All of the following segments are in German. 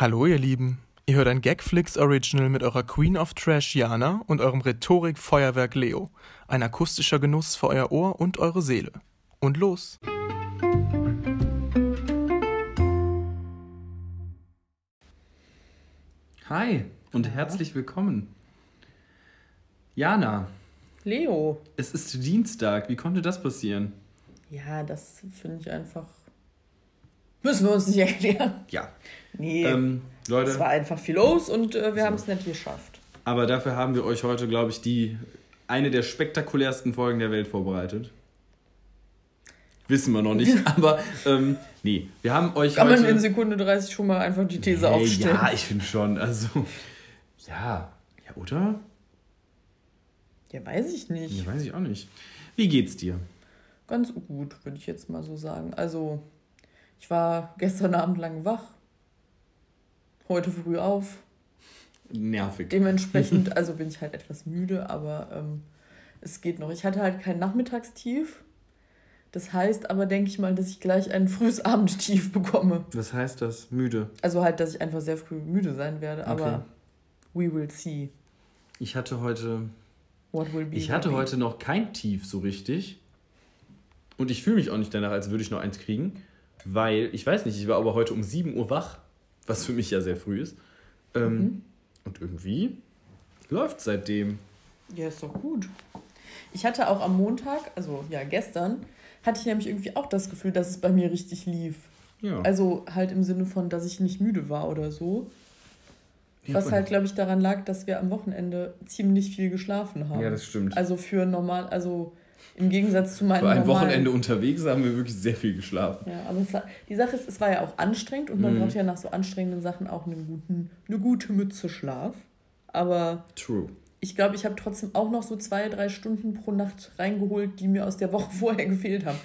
Hallo ihr Lieben, ihr hört ein Gagflix Original mit eurer Queen of Trash Jana und eurem Rhetorik-Feuerwerk Leo. Ein akustischer Genuss für euer Ohr und eure Seele. Und los! Hi und herzlich willkommen. Jana, Leo. es ist Dienstag. Wie konnte das passieren? Ja, das finde ich einfach. Müssen wir uns nicht erklären. Ja. Nee. Ähm, Leute, es war einfach viel los und äh, wir haben es nicht geschafft. aber dafür haben wir euch heute, glaube ich, die eine der spektakulärsten Folgen der Welt vorbereitet. Wissen wir noch nicht, aber ähm, nee, wir haben euch Kann heute... man in Sekunde 30 schon mal einfach die These Hey, aufstellen? Ja, ich finde schon. Also, ja. Ja, oder? Ja, weiß ich nicht. Ja, weiß ich auch nicht. Wie geht's dir? Ganz gut, würde ich jetzt mal so sagen. Also, ich war gestern Abend lang wach. Heute früh auf. Nervig. Dementsprechend, also bin ich halt etwas müde, aber ähm, es geht noch. Ich hatte halt kein Nachmittagstief. Das heißt aber, denke ich mal, dass ich gleich ein frühes Abendtief bekomme. Was heißt das? Müde. Also halt, dass ich einfach sehr früh müde sein werde, Okay. aber we will see Ich hatte heute what will be. Ich hatte heute noch kein Tief so richtig. Und ich fühle mich auch nicht danach, als würde ich noch eins kriegen. Weil, ich weiß nicht, ich war aber heute um 7 Uhr wach, was für mich ja sehr früh ist. Ähm, Mhm. Und irgendwie läuft seitdem. Ja, ist doch gut. Ich hatte auch am Montag, also ja gestern, hatte ich nämlich irgendwie auch das Gefühl, dass es bei mir richtig lief. Ja. Also halt im Sinne von, dass ich nicht müde war oder so. Ja, Was halt, glaube ich, daran lag, dass wir am Wochenende ziemlich viel geschlafen haben. Ja, das stimmt. Also für normal, also im Gegensatz zu meinem Für ein normalen- Wochenende unterwegs haben wir wirklich sehr viel geschlafen. Ja, aber war, die Sache ist, es war ja auch anstrengend und man Mhm. braucht ja nach so anstrengenden Sachen auch einen guten, eine gute Mütze Schlaf. Aber True. ich glaube, ich habe trotzdem auch noch so zwei, drei Stunden pro Nacht reingeholt, die mir aus der Woche vorher gefehlt haben.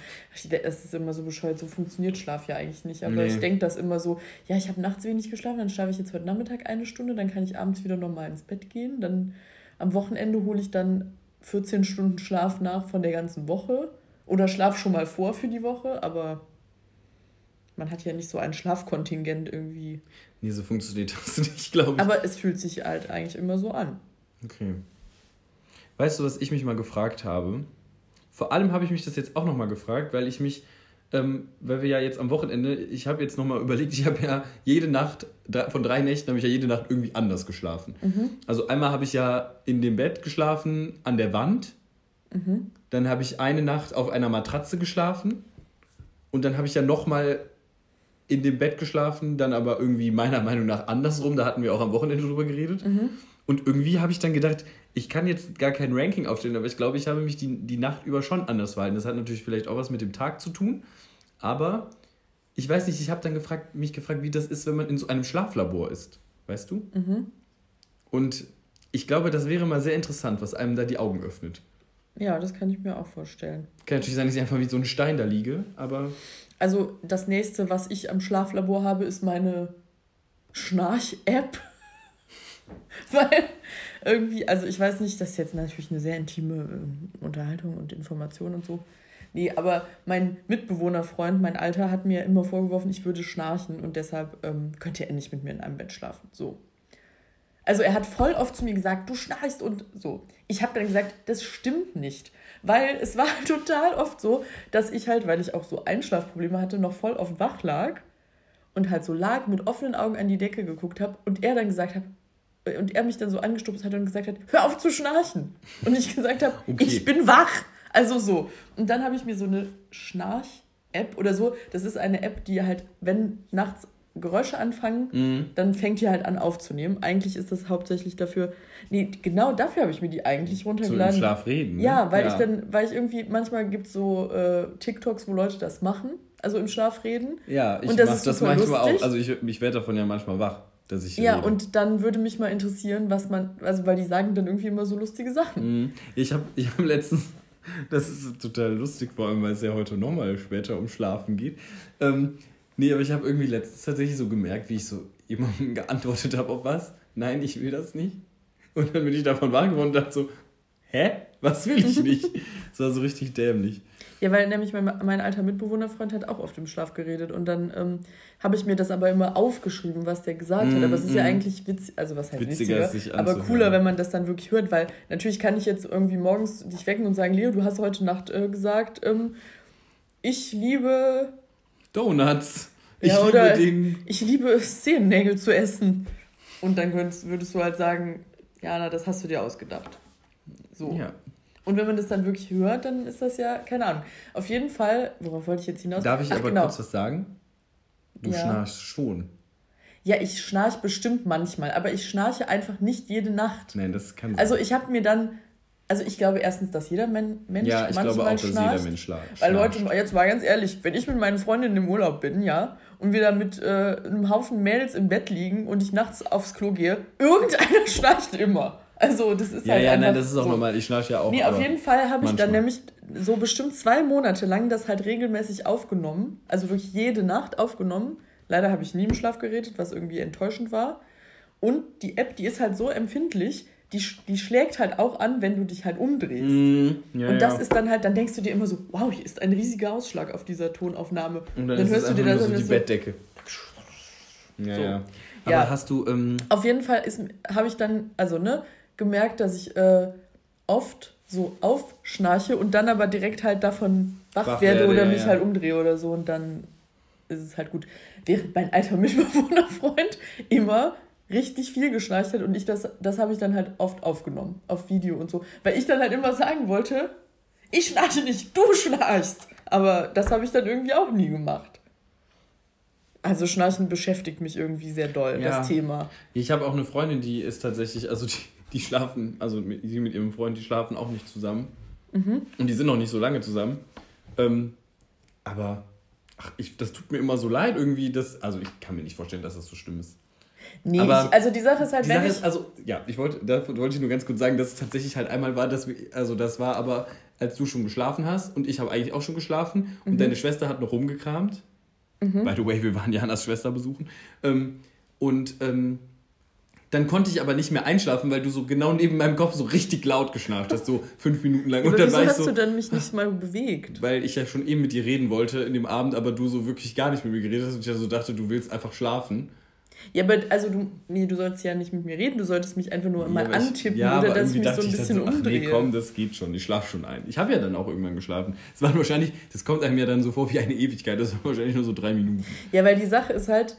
Das ist immer so bescheuert, so funktioniert Schlaf ja eigentlich nicht. Aber Nee. ich denke das immer so, ja, ich habe nachts wenig geschlafen, dann schlafe ich jetzt heute Nachmittag eine Stunde, dann kann ich abends wieder normal ins Bett gehen. Dann am Wochenende hole ich dann 14 Stunden Schlaf nach von der ganzen Woche. Oder schlaf schon mal vor für die Woche, aber man hat ja nicht so ein Schlafkontingent irgendwie. Nee, so funktioniert das nicht, glaube ich. Aber es fühlt sich halt eigentlich immer so an. Okay. Weißt du, was ich mich mal gefragt habe? Vor allem habe ich mich das jetzt auch nochmal gefragt, weil ich mich, ähm, weil wir ja jetzt am Wochenende, ich habe jetzt nochmal überlegt, ich habe ja jede Nacht, von drei Nächten habe ich ja jede Nacht irgendwie anders geschlafen. Also einmal habe ich ja in dem Bett geschlafen, an der Wand. Dann habe ich eine Nacht auf einer Matratze geschlafen. Und dann habe ich ja nochmal in dem Bett geschlafen, dann aber irgendwie meiner Meinung nach andersrum. Da hatten wir auch am Wochenende drüber geredet. Und irgendwie habe ich dann gedacht, ich kann jetzt gar kein Ranking aufstellen, aber ich glaube, ich habe mich die, die Nacht über schon anders verhalten. Das hat natürlich vielleicht auch was mit dem Tag zu tun. Aber ich weiß nicht, ich habe dann gefragt, mich gefragt, wie das ist, wenn man in so einem Schlaflabor ist. Weißt du? Und ich glaube, das wäre mal sehr interessant, was einem da die Augen öffnet. Ja, das kann ich mir auch vorstellen. Kann natürlich sein, dass ich einfach wie so ein Stein da liege, aber Also das nächste, was ich am Schlaflabor habe, ist meine Schnarch-App. Weil irgendwie, also ich weiß nicht, das ist jetzt natürlich eine sehr intime ähm, Unterhaltung und Information und so. Nee, aber mein Mitbewohnerfreund, mein Alter, hat mir immer vorgeworfen, ich würde schnarchen und deshalb ähm, könnt ihr endlich mit mir in einem Bett schlafen. So. Also er hat voll oft zu mir gesagt, du schnarchst und so. Ich habe dann gesagt, das stimmt nicht. Weil es war total oft so, dass ich halt, weil ich auch so Einschlafprobleme hatte, noch voll oft wach lag und halt so lag, mit offenen Augen an die Decke geguckt habe und er dann gesagt hat, und er mich dann so angestupst hat und gesagt hat, hör auf zu schnarchen. Und ich gesagt habe, Okay. ich bin wach. Also so. Und dann habe ich mir so eine Schnarch-App oder so, das ist eine App, die halt, wenn nachts Geräusche anfangen, dann fängt die halt an aufzunehmen. Eigentlich ist das hauptsächlich dafür, nee, genau dafür habe ich mir die eigentlich runtergeladen. Schlaf reden. ne? Ja, weil ich dann, weil ich irgendwie, manchmal gibt es so äh, TikToks, wo Leute das machen, also im Schlaf reden. Ja, ich mache das manchmal lustig. auch. Also ich, ich werde davon ja manchmal wach, dass ich Ja, rede. und dann würde mich mal interessieren, was man, also weil die sagen dann irgendwie immer so lustige Sachen. Mhm. Ich habe ich hab letztens, das ist total lustig, vor allem weil es ja heute nochmal später um Schlafen geht. Ähm, nee, aber ich habe irgendwie letztens tatsächlich so gemerkt, wie ich so jemandem geantwortet habe auf was. Nein, ich will das nicht. Und dann bin ich davon wach geworden und dachte so, hä? Was will ich nicht? Das war so richtig dämlich. Ja, weil nämlich mein, mein alter Mitbewohnerfreund hat auch oft im Schlaf geredet und dann ähm, habe ich mir das aber immer aufgeschrieben, was der gesagt hat. Aber es ist ja Mm, mm. eigentlich witzig, also was heißt Witziger, witziger, sich aber cooler, wenn man das dann wirklich hört, weil natürlich kann ich jetzt irgendwie morgens dich wecken und sagen, Leo, du hast heute Nacht äh, gesagt, ähm, ich liebe, Donuts. Ich ja, liebe oder den. ich liebe Zehennägel zu essen. Und dann könntest, würdest du halt sagen, Jana, das hast du dir ausgedacht. So. Ja. Und wenn man das dann wirklich hört, dann ist das ja, keine Ahnung. Auf jeden Fall, worauf wollte ich jetzt hinaus? Darf ich Ach, aber genau. kurz was sagen? Du Ja. schnarchst schon. Ja, ich schnarche bestimmt manchmal, aber ich schnarche einfach nicht jede Nacht. Nein, das kann sein. Also ich habe mir dann, also ich glaube erstens, dass jeder Men Mensch ja, ich manchmal glaube auch, dass schnarcht. jeder Mensch schlaft. Weil Leute, jetzt mal ganz ehrlich, wenn ich mit meinen Freundinnen im Urlaub bin, ja, und wir da mit äh, einem Haufen Mädels im Bett liegen und ich nachts aufs Klo gehe, irgendeiner schnarcht immer. Also das ist Ja, halt ja, nein, das ist auch so. normal. Ich schnarche ja auch. Nee, auf jeden Fall habe ich dann nämlich so bestimmt zwei Monate lang das halt regelmäßig aufgenommen. Also wirklich jede Nacht aufgenommen. Leider habe ich nie im Schlaf geredet, was irgendwie enttäuschend war. Und die App, die ist halt so empfindlich, die, die schlägt halt auch an, wenn du dich halt umdrehst. Mm, ja, und das ja. ist dann halt, dann denkst du dir immer so, wow, hier ist ein riesiger Ausschlag auf dieser Tonaufnahme. Und dann, ist es einfach nur so die Bettdecke. Ja, So. ja. Aber hast du, ähm, Auf jeden Fall habe ich dann, also ne, gemerkt, dass ich äh, oft so aufschnarche und dann aber direkt halt davon wach, Wach werde werde, oder ja, mich ja. halt umdrehe oder so und dann ist es halt gut. Während mein alter Mitbewohnerfreund immer richtig viel geschnarcht hat und ich das, das habe ich dann halt oft aufgenommen, auf Video und so, weil ich dann halt immer sagen wollte, ich schnarche nicht, du schnarchst. Aber das habe ich dann irgendwie auch nie gemacht. Also Schnarchen beschäftigt mich irgendwie sehr doll, Ja. das Thema. ich habe auch eine Freundin, die ist tatsächlich, also die, die schlafen, also sie mit ihrem Freund, die schlafen auch nicht zusammen. Mhm. Und die sind noch nicht so lange zusammen. Ähm, aber, ach, ich, das tut mir immer so leid irgendwie, dass, also ich kann mir nicht vorstellen, dass das so schlimm ist. Nee, ich, also die Sache ist halt, Die wenn Sache ich. ist, also, ja, ich wollte, da wollte ich nur ganz kurz sagen, dass es tatsächlich halt einmal war, dass wir, also das war aber, als du schon geschlafen hast und ich habe eigentlich auch schon geschlafen und deine Schwester hat noch rumgekramt. By the way, wir waren Janas Schwester besuchen. Ähm, und ähm, dann konnte ich aber nicht mehr einschlafen, weil du so genau neben meinem Kopf so richtig laut geschnarcht hast, so fünf Minuten lang. Und dann wieso war ich hast so, du dann mich nicht mal bewegt? weil ich ja schon eben mit dir reden wollte in dem Abend, aber du so wirklich gar nicht mit mir geredet hast und ich ja so dachte, du willst einfach schlafen. Ja, aber also du, nee, du sollst ja nicht mit mir reden, du solltest mich einfach nur mal aber ich- antippen ja, oder dass ich mich so ein bisschen ach umdrehe. nee, komm, das geht schon. Ich schlafe schon ein. Ich habe ja dann auch irgendwann geschlafen. Es waren wahrscheinlich, das kommt einem ja dann so vor wie eine Ewigkeit. Das waren wahrscheinlich nur so drei Minuten. Ja, weil die Sache ist halt,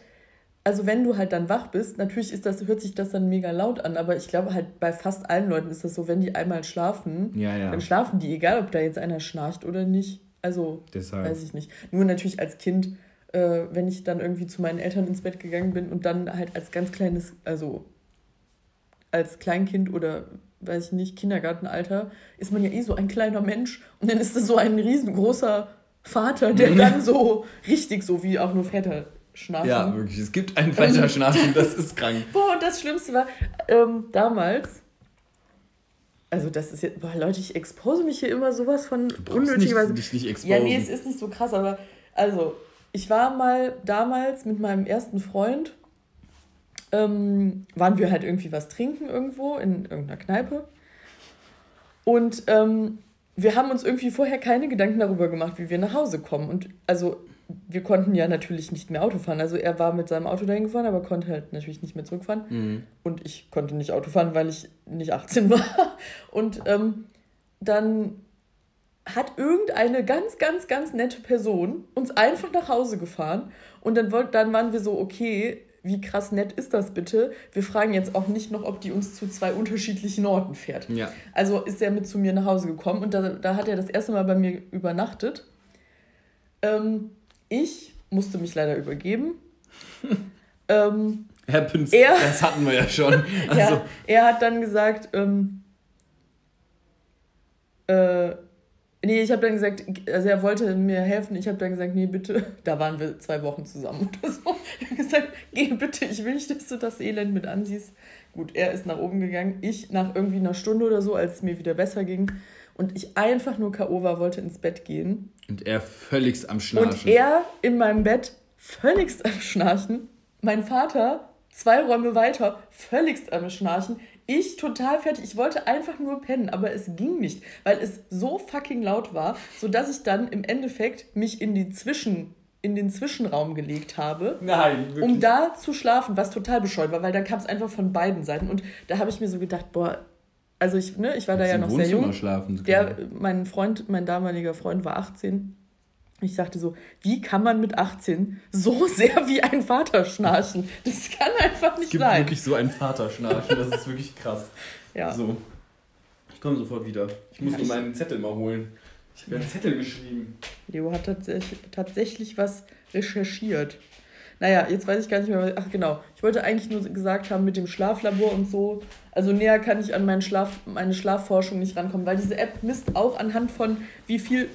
also wenn du halt dann wach bist, natürlich ist das, hört sich das dann mega laut an, aber ich glaube halt bei fast allen Leuten ist das so, wenn die einmal schlafen, Ja, ja. dann schlafen die, egal ob da jetzt einer schnarcht oder nicht. Also, Deshalb. weiß ich nicht. Nur natürlich als Kind, äh, wenn ich dann irgendwie zu meinen Eltern ins Bett gegangen bin und dann halt als ganz kleines, also als Kleinkind oder weiß ich nicht, Kindergartenalter, ist man ja eh so ein kleiner Mensch und dann ist das so ein riesengroßer Vater, der dann so richtig so wie auch nur Väter schnarchen. Ja, wirklich. Es gibt einen weiter Schlafen, das ist krank. Boah, und das Schlimmste war, ähm, damals, also das ist jetzt, boah, Leute, ich expose mich hier immer sowas von unnötigerweise. Nicht, dich nicht exposen. Ja, nee, es ist nicht so krass, aber also, ich war mal damals mit meinem ersten Freund, ähm, waren wir halt irgendwie was trinken irgendwo in irgendeiner Kneipe. Und ähm, wir haben uns irgendwie vorher keine Gedanken darüber gemacht, wie wir nach Hause kommen. Und also, wir konnten ja natürlich nicht mehr Auto fahren. Also, er war mit seinem Auto dahin gefahren, aber konnte halt natürlich nicht mehr zurückfahren. Mhm. Und ich konnte nicht Auto fahren, weil ich nicht 18 war. Und ähm, dann hat irgendeine ganz, ganz, ganz nette Person uns einfach nach Hause gefahren. Und dann, wollt, dann waren wir so, okay, wie krass nett ist das bitte? Wir fragen jetzt auch nicht noch, ob die uns zu zwei unterschiedlichen Orten fährt. Ja. Also ist er mit zu mir nach Hause gekommen und da, da hat er das erste Mal bei mir übernachtet. Ähm, ich musste mich leider übergeben. ähm, Happens, Er- das hatten wir ja schon. Also, ja, er hat dann gesagt, ähm, äh, nee, ich habe dann gesagt, also er wollte mir helfen. Ich habe dann gesagt, nee, bitte. Da waren wir zwei Wochen zusammen oder so. Ich habe gesagt, geh bitte, ich will nicht, dass du das Elend mit ansiehst. Gut, er ist nach oben gegangen. Ich nach irgendwie einer Stunde oder so, als es mir wieder besser ging. Und ich einfach nur K.O. war, wollte ins Bett gehen. und er völligst am Schnarchen. Und er in meinem Bett völligst am Schnarchen. Mein Vater zwei Räume weiter völligst am Schnarchen. ich total fertig. Ich wollte einfach nur pennen, aber es ging nicht, weil es so fucking laut war, sodass ich dann im Endeffekt mich in die Zwischen in den Zwischenraum gelegt habe, Nein, wirklich? um da zu schlafen, was total bescheuert war, weil dann kam es einfach von beiden Seiten und da habe ich mir so gedacht, boah, also ich, ne, ich war da ja noch sehr Wohnzimmer jung. schlafen Der, mein Freund, mein damaliger Freund war 18. Ich dachte so, wie kann man mit 18 so sehr wie ein Vater schnarchen? Das kann einfach Es nicht gibt sein. wirklich so ein Vaterschnarchen, das ist wirklich krass. Ja. So. Ich komme sofort wieder. Ich muss Ja, nur meinen Zettel mal holen. Ich habe ja einen Zettel geschrieben. Leo hat tatsächlich, tatsächlich was recherchiert. Naja, jetzt weiß ich gar nicht mehr. was- Ach genau, ich wollte eigentlich nur gesagt haben mit dem Schlaflabor und so. Also näher kann ich an meinen Schlaf, meine Schlafforschung nicht rankommen, weil diese App misst auch anhand von, wie viel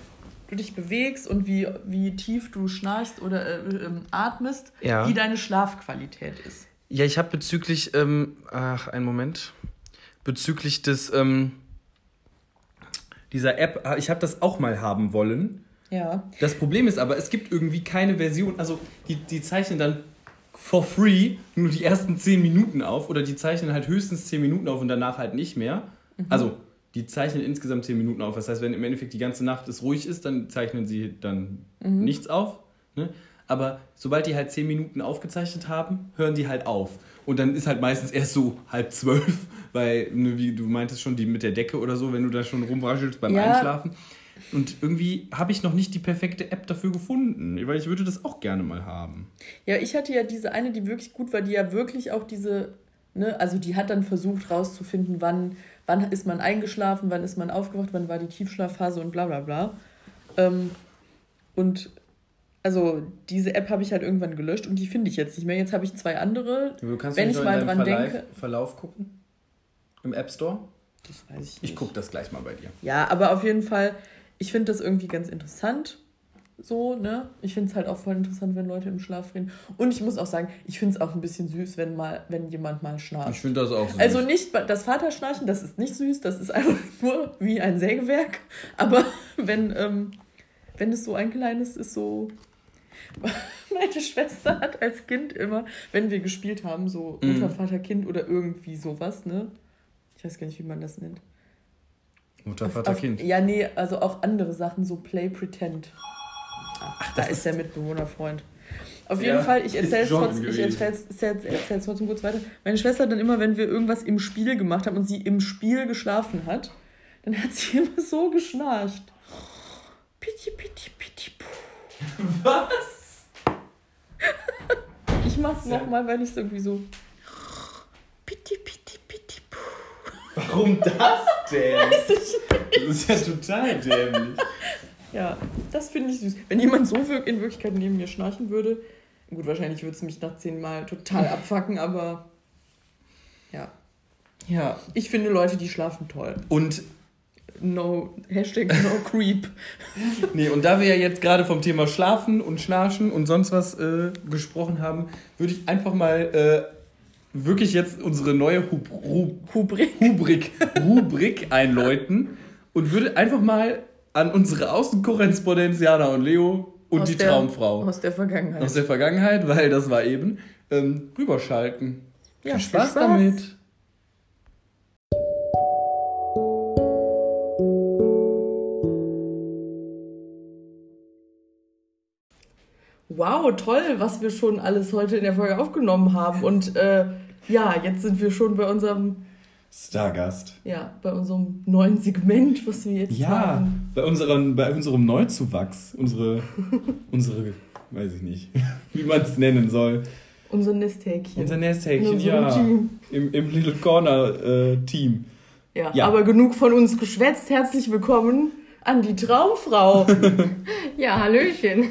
du dich bewegst und wie, wie tief du schnarchst oder äh, ähm, atmest, Ja. wie deine Schlafqualität ist. Ja, ich habe bezüglich, ähm, ach, einen Moment. Bezüglich des, ähm, dieser App, ah, ich habe das auch mal haben wollen. Ja. Das Problem ist aber, es gibt irgendwie keine Version, also die, die zeichnen dann for free nur die ersten 10 Minuten auf oder die zeichnen halt höchstens 10 Minuten auf und danach halt nicht mehr. Also, die zeichnen insgesamt 10 Minuten auf. Das heißt, wenn im Endeffekt die ganze Nacht es ruhig ist, dann zeichnen sie dann nichts auf. Ne? Aber sobald die halt 10 Minuten aufgezeichnet haben, hören die halt auf. Und dann ist halt meistens erst so halb zwölf, weil, ne, wie du meintest schon, die mit der Decke oder so, wenn du da schon rumraschelst beim Ja. Einschlafen. Und irgendwie habe ich noch nicht die perfekte App dafür gefunden, weil ich würde das auch gerne mal haben. Ja, ich hatte ja diese eine, die wirklich gut war, die ja wirklich auch diese, ne, also die hat dann versucht rauszufinden, wann, wann ist man eingeschlafen, wann ist man aufgewacht, wann war die Tiefschlafphase und bla bla bla. Ähm, und also diese App habe ich halt irgendwann gelöscht und die finde ich jetzt nicht mehr. Jetzt habe ich zwei andere. Du kannst Wenn nicht ich mal dran Verlauf, denke- Verlauf gucken? Im App Store? Das weiß ich Ich nicht. gucke das gleich mal bei dir. Ja, aber auf jeden Fall, ich finde das irgendwie ganz interessant. So, ne? Ich finde es halt auch voll interessant, wenn Leute im Schlaf reden. Und ich muss auch sagen, ich finde es auch ein bisschen süß, wenn mal, wenn jemand mal schnarcht. Ich finde das auch süß. Also nicht das Vaterschnarchen, das ist nicht süß, das ist einfach nur wie ein Sägewerk. Aber wenn, ähm, wenn es so ein kleines ist, so. Meine Schwester hat als Kind immer, wenn wir gespielt haben, so Mhm. Mutter, Vater, Kind oder irgendwie sowas, ne? Ich weiß gar nicht, wie man das nennt. Mutter, Vater, Auf- Kind. Ja, nee, also auch andere Sachen, so Play Pretend. Ach, da das ist der Mitbewohnerfreund. Auf Ja, jeden Fall, ich ist erzähle es trotzdem, ich erzähl's, erzähl's, erzähl's trotzdem kurz weiter. Meine Schwester hat dann immer, wenn wir irgendwas im Spiel gemacht haben und sie im Spiel geschlafen hat, dann hat sie immer so geschnarcht. Pitti, pitti, pitti, puh. Was? Ich mach's Ja. nochmal, weil ich es irgendwie so. Pitti, pitti. Warum das denn? Das ist ja total dämlich. Ja, das finde ich süß. Wenn jemand so in Wirklichkeit neben mir schnarchen würde, gut, wahrscheinlich würde es mich nach zehnmal total abfacken, aber ja. Ja. Ich finde Leute, die schlafen toll. Und, No, Hashtag no creep. nee, und da wir ja jetzt gerade vom Thema Schlafen und Schnarchen und sonst was äh, gesprochen haben, würde ich einfach mal äh, wirklich jetzt unsere neue Hub Hub Hubrik. Rubrik, Rubrik einläuten und würde einfach mal an unsere Außenkorrespondenz Jana und Leo und Aus die der- Traumfrau Aus der Vergangenheit. aus der Vergangenheit, weil das war eben, ähm, rüberschalten. Ja, viel viel Spaß, Spaß. damit. Wow, toll, was wir schon alles heute in der Folge aufgenommen haben. Und äh, ja, jetzt sind wir schon bei unserem, Stargast. ja, bei unserem neuen Segment, was wir jetzt Ja, haben. bei, unseren, bei unserem Neuzuwachs, unsere, unsere, weiß ich nicht, wie man es nennen soll. Unser Nesthäkchen. Unser Nesthäkchen, ja. Team. Im, Im Little Corner äh, Team. Ja, Ja. aber genug von uns geschwätzt. Herzlich willkommen an die Traumfrau. Ja, Hallöchen.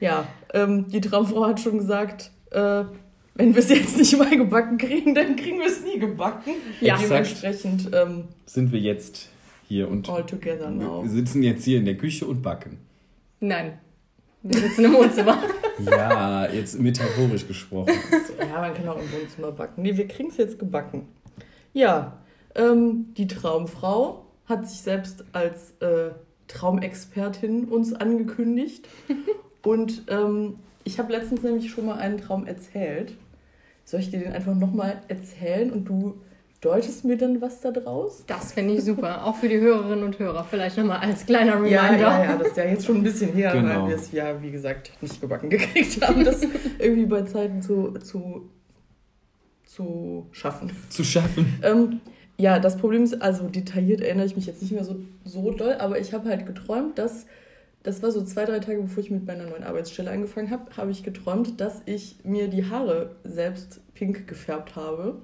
ja, ähm, die Traumfrau hat schon gesagt, äh, wenn wir es jetzt nicht mal gebacken kriegen, dann kriegen wir es nie gebacken. Ja. Dementsprechend ähm, Sind wir jetzt hier und all together now. wir sitzen jetzt hier in der Küche und backen. Nein, wir sitzen im Wohnzimmer. Ja, jetzt metaphorisch gesprochen. Ja, man kann auch im Wohnzimmer backen. Nee, wir kriegen es jetzt gebacken. Ja, ähm, die Traumfrau hat sich selbst als äh, Traumexpertin uns angekündigt. Und ähm, ich habe letztens nämlich schon mal einen Traum erzählt. Soll ich dir den einfach nochmal erzählen und du deutest mir dann was da draus? Das finde ich super. Auch für die Hörerinnen und Hörer. Vielleicht nochmal als kleiner Reminder. Ja, ja, ja, das ist ja jetzt schon ein bisschen her, Genau. weil wir es ja, wie gesagt, nicht gebacken gekriegt haben, das irgendwie bei Zeiten zu, zu, zu schaffen. Zu schaffen. Ähm, ja, das Problem ist, also detailliert erinnere ich mich jetzt nicht mehr so, so doll, aber ich habe halt geträumt, dass, das war so zwei, drei Tage bevor ich mit meiner neuen Arbeitsstelle angefangen habe, habe ich geträumt, dass ich mir die Haare selbst pink gefärbt habe.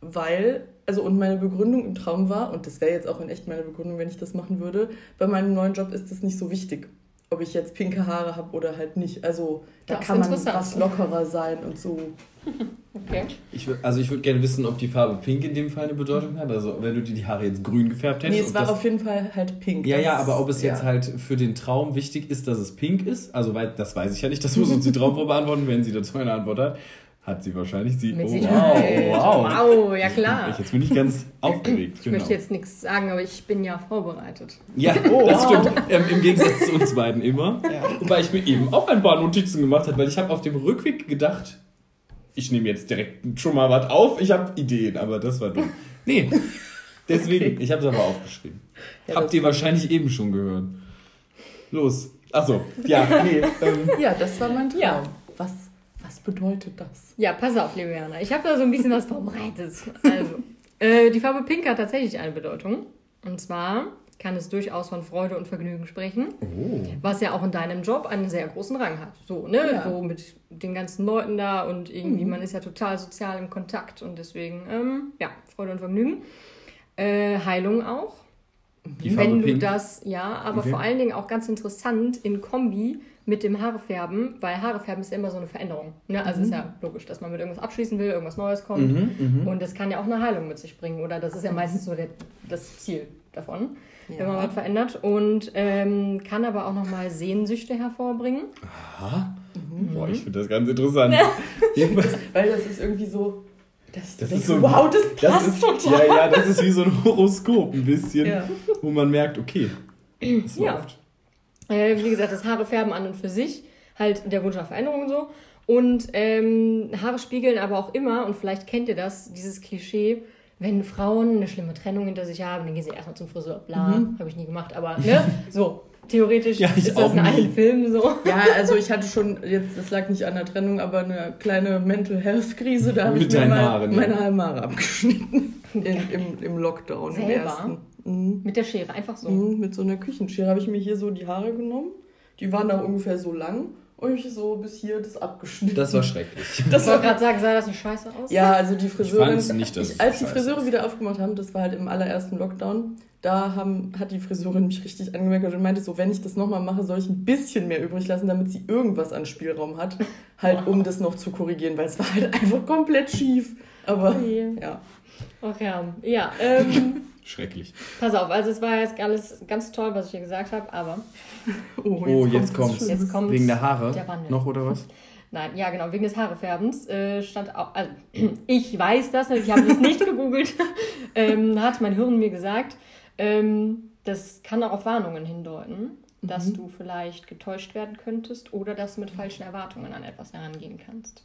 Weil, also und meine Begründung im Traum war, und das wäre jetzt auch in echt meine Begründung, wenn ich das machen würde, bei meinem neuen Job ist es nicht so wichtig, ob ich jetzt pinke Haare habe oder halt nicht. Also da Das kann man was lockerer sein und so. Okay. Ich, würd- also ich würde gerne wissen, ob die Farbe Pink in dem Fall eine Bedeutung hat. Also wenn du dir die Haare jetzt grün gefärbt hättest. Nee, es war das, auf jeden Fall halt pink. ja, ja, aber ob es jetzt ja. halt für den Traum wichtig ist, dass es pink ist, also weil, das weiß ich ja nicht, das muss uns die Traumfrau beantworten, wenn sie dazu eine Antwort hat. Hat sie wahrscheinlich. Sie, Mit oh, Sicherheit. wow, wow. Wow, ja klar. Ich, jetzt bin ich ganz aufgeregt. Ich genau. möchte jetzt nichts sagen, aber ich bin ja vorbereitet. Ja, das stimmt. Ähm, Im Gegensatz zu uns beiden immer. Wobei ich mir eben auch ein paar Notizen gemacht habe, weil ich habe auf dem Rückweg gedacht, ich nehme jetzt direkt schon mal was auf. Ich habe Ideen, aber das war dumm. Nee, deswegen. Ich habe es aber aufgeschrieben. Ja, Habt ihr wahrscheinlich eben schon gehört. Los. Achso, ja, nee. Ähm, Ja, das war mein Traum. Ja. Was, bedeutet das? Ja, pass auf, liebe Jana. Ich habe da so ein bisschen was vorbereitet. Also, äh, die Farbe Pink hat tatsächlich eine Bedeutung. Und zwar kann es durchaus von Freude und Vergnügen sprechen, oh. was ja auch in deinem Job einen sehr großen Rang hat. So, ne? Ja. So mit den ganzen Leuten da und irgendwie, Mhm. man ist ja total sozial im Kontakt und deswegen, ähm, ja, Freude und Vergnügen. Äh, Heilung auch. Die Farbe Wenn du Pink. das, ja, aber Okay. vor allen Dingen auch ganz interessant in Kombi mit dem Haarefärben, weil Haarefärben ist ja immer so eine Veränderung. Ne? Also ist ja logisch, dass man mit irgendwas abschließen will, irgendwas Neues kommt. Mhm, mhm. Und das kann ja auch eine Heilung mit sich bringen. Oder das ist ja meistens so der, das Ziel davon, wenn man was verändert. Und ähm, kann aber auch nochmal Sehnsüchte hervorbringen. Aha. Mhm. Boah, ich finde das ganz interessant. Jedenfalls- Weil das ist irgendwie so. Das, Das das ist so- wow, das Das passt ist, total. ja, ja, das ist wie so ein Horoskop ein bisschen, Ja. wo man merkt, okay, es Ja. läuft. Äh, wie gesagt, das Haare färben an und für sich, halt der Wunsch nach Veränderung und so. Und ähm, Haare spiegeln aber auch immer, und vielleicht kennt ihr das, dieses Klischee, wenn Frauen eine schlimme Trennung hinter sich haben, dann gehen sie erstmal zum Friseur. Bla, habe ich nie gemacht, aber ne? So, theoretisch Ja, ich ist das auch in allen. Filmen so. Ja, also ich hatte schon, jetzt, das lag nicht an der Trennung, aber eine kleine Mental Health Krise. Da habe ich mir mal Haaren, ja. meine Haare abgeschnitten. In, im, Im Lockdown, im Selber? ersten. Mhm. Mit der Schere, einfach so. Mhm, mit so einer Küchenschere habe ich mir hier so die Haare genommen. Die waren dann ungefähr so lang und ich so bis hier das abgeschnitten. Das war schrecklich. das Ich wollte gerade sagen, sah das nicht scheiße aus? Ja, also die Friseurin. fand's nicht, dass ich, als die Friseure wieder aufgemacht haben, das war halt im allerersten Lockdown, da haben, hat die Friseurin mich richtig angemerkt und meinte so, wenn ich das nochmal mache, soll ich ein bisschen mehr übrig lassen, damit sie irgendwas an Spielraum hat, halt um das noch zu korrigieren, weil es war halt einfach komplett schief. Aber Okay. ja. Ach ja, ja ähm, Schrecklich. pass auf, also es war jetzt alles ganz toll, was ich hier gesagt habe, aber Oh, jetzt das kommt's. Schlimme. jetzt kommt Wegen der Haare Der Wandel. noch oder was? Nein, ja genau, wegen des Haarefärbens äh, stand auch, also ich weiß das, ich habe das nicht gegoogelt, ähm, hat mein Hirn mir gesagt, ähm, das kann auch auf Warnungen hindeuten, dass Mhm. du vielleicht getäuscht werden könntest oder dass du mit falschen Erwartungen an etwas herangehen kannst.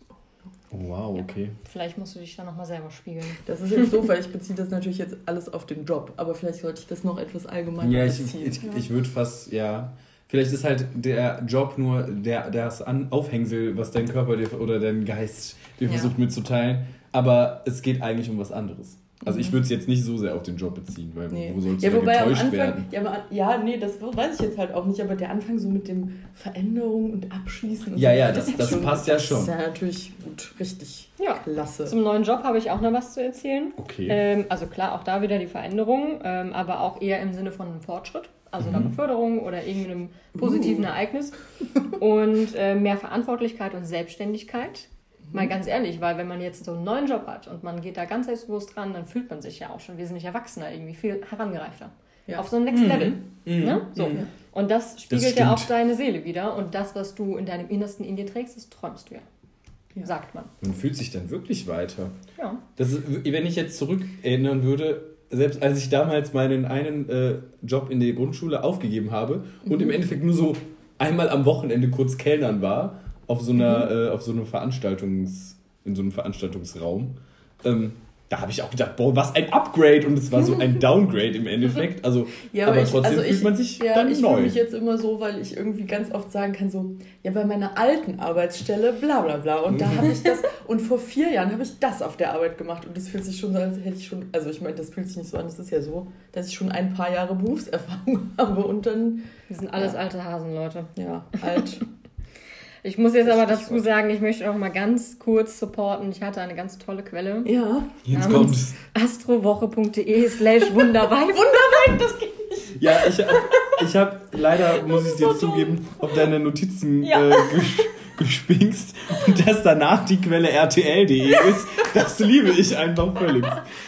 Oh, wow, okay. Vielleicht musst du dich da nochmal selber spiegeln. Das ist jetzt doof, weil ich beziehe das natürlich jetzt alles auf den Job, aber vielleicht sollte ich das noch etwas allgemeiner Ja, ich, beziehen. ich, ich würde fast, ja. Vielleicht ist halt der Job nur der, das An Aufhängsel, was dein Körper dir oder dein Geist dir Ja. versucht mitzuteilen. Aber es geht eigentlich um was anderes. Also ich würde es jetzt nicht so sehr auf den Job beziehen, weil Mhm. Nee. wo sollst du Ja, da wobei am getäuscht Anfang, werden? ja, aber, ja, nee, das weiß ich jetzt halt auch nicht, aber der Anfang so mit dem Veränderung und Abschließen. Und Ja, so, ja, das- ist das passt ja Das schon. ist ja natürlich gut, richtig Ja. klasse. Zum neuen Job habe ich auch noch was zu erzählen. Okay. Ähm, also klar, auch da wieder die Veränderung, ähm, aber auch eher im Sinne von einem Fortschritt, also einer Beförderung oder irgendeinem positiven Ereignis. Und äh, mehr Verantwortlichkeit und Selbstständigkeit. Mal ganz ehrlich, weil wenn man jetzt so einen neuen Job hat und man geht da ganz selbstbewusst dran, dann fühlt man sich ja auch schon wesentlich erwachsener, irgendwie viel herangereifter. Ja. Auf so ein Next Level. Mhm. Ne? So. Mhm. Und das spiegelt ja stimmt. auch deine Seele wieder. Und das, was du in deinem Innersten in dir trägst, das träumst du ja. Ja. Sagt man. Man fühlt sich dann wirklich weiter. Ja. Das ist, wenn ich jetzt zurück erinnern würde, selbst als ich damals meinen einen äh, Job in der Grundschule aufgegeben habe und im Endeffekt nur so einmal am Wochenende kurz Kellnern war, auf so einer, äh, auf so einem Veranstaltungs, in so einem Veranstaltungsraum, ähm, Da habe ich auch gedacht, boah, was ein Upgrade und es war so ein Downgrade im Endeffekt. Also, Ja, aber, ich, trotzdem also fühlt ich, man sich ja, dann ich neu. fühle mich jetzt immer so, weil ich irgendwie ganz oft sagen kann, so, ja, bei meiner alten Arbeitsstelle, bla bla bla. Und da habe ich das, und vor vier Jahren habe ich das auf der Arbeit gemacht. Und das fühlt sich schon so, als hätte ich schon, also ich meine, das fühlt sich nicht so an, das ist ja so, dass ich schon ein paar Jahre Berufserfahrung habe und dann, Wir sind alles Ja. alte Hasen, Leute. ja, alt. Ich muss jetzt aber dazu sagen, ich möchte auch mal ganz kurz supporten. Ich hatte eine ganz tolle Quelle. ja. Jetzt kommt's. astrowoche.de slash wunderweib. Wunderbar, das geht. Ja, ich habe ich hab leider, muss ich dir zugeben, auf deine Notizen Ja. äh, gespinkst und dass danach die Quelle rtl.de ist, das liebe ich einfach völlig.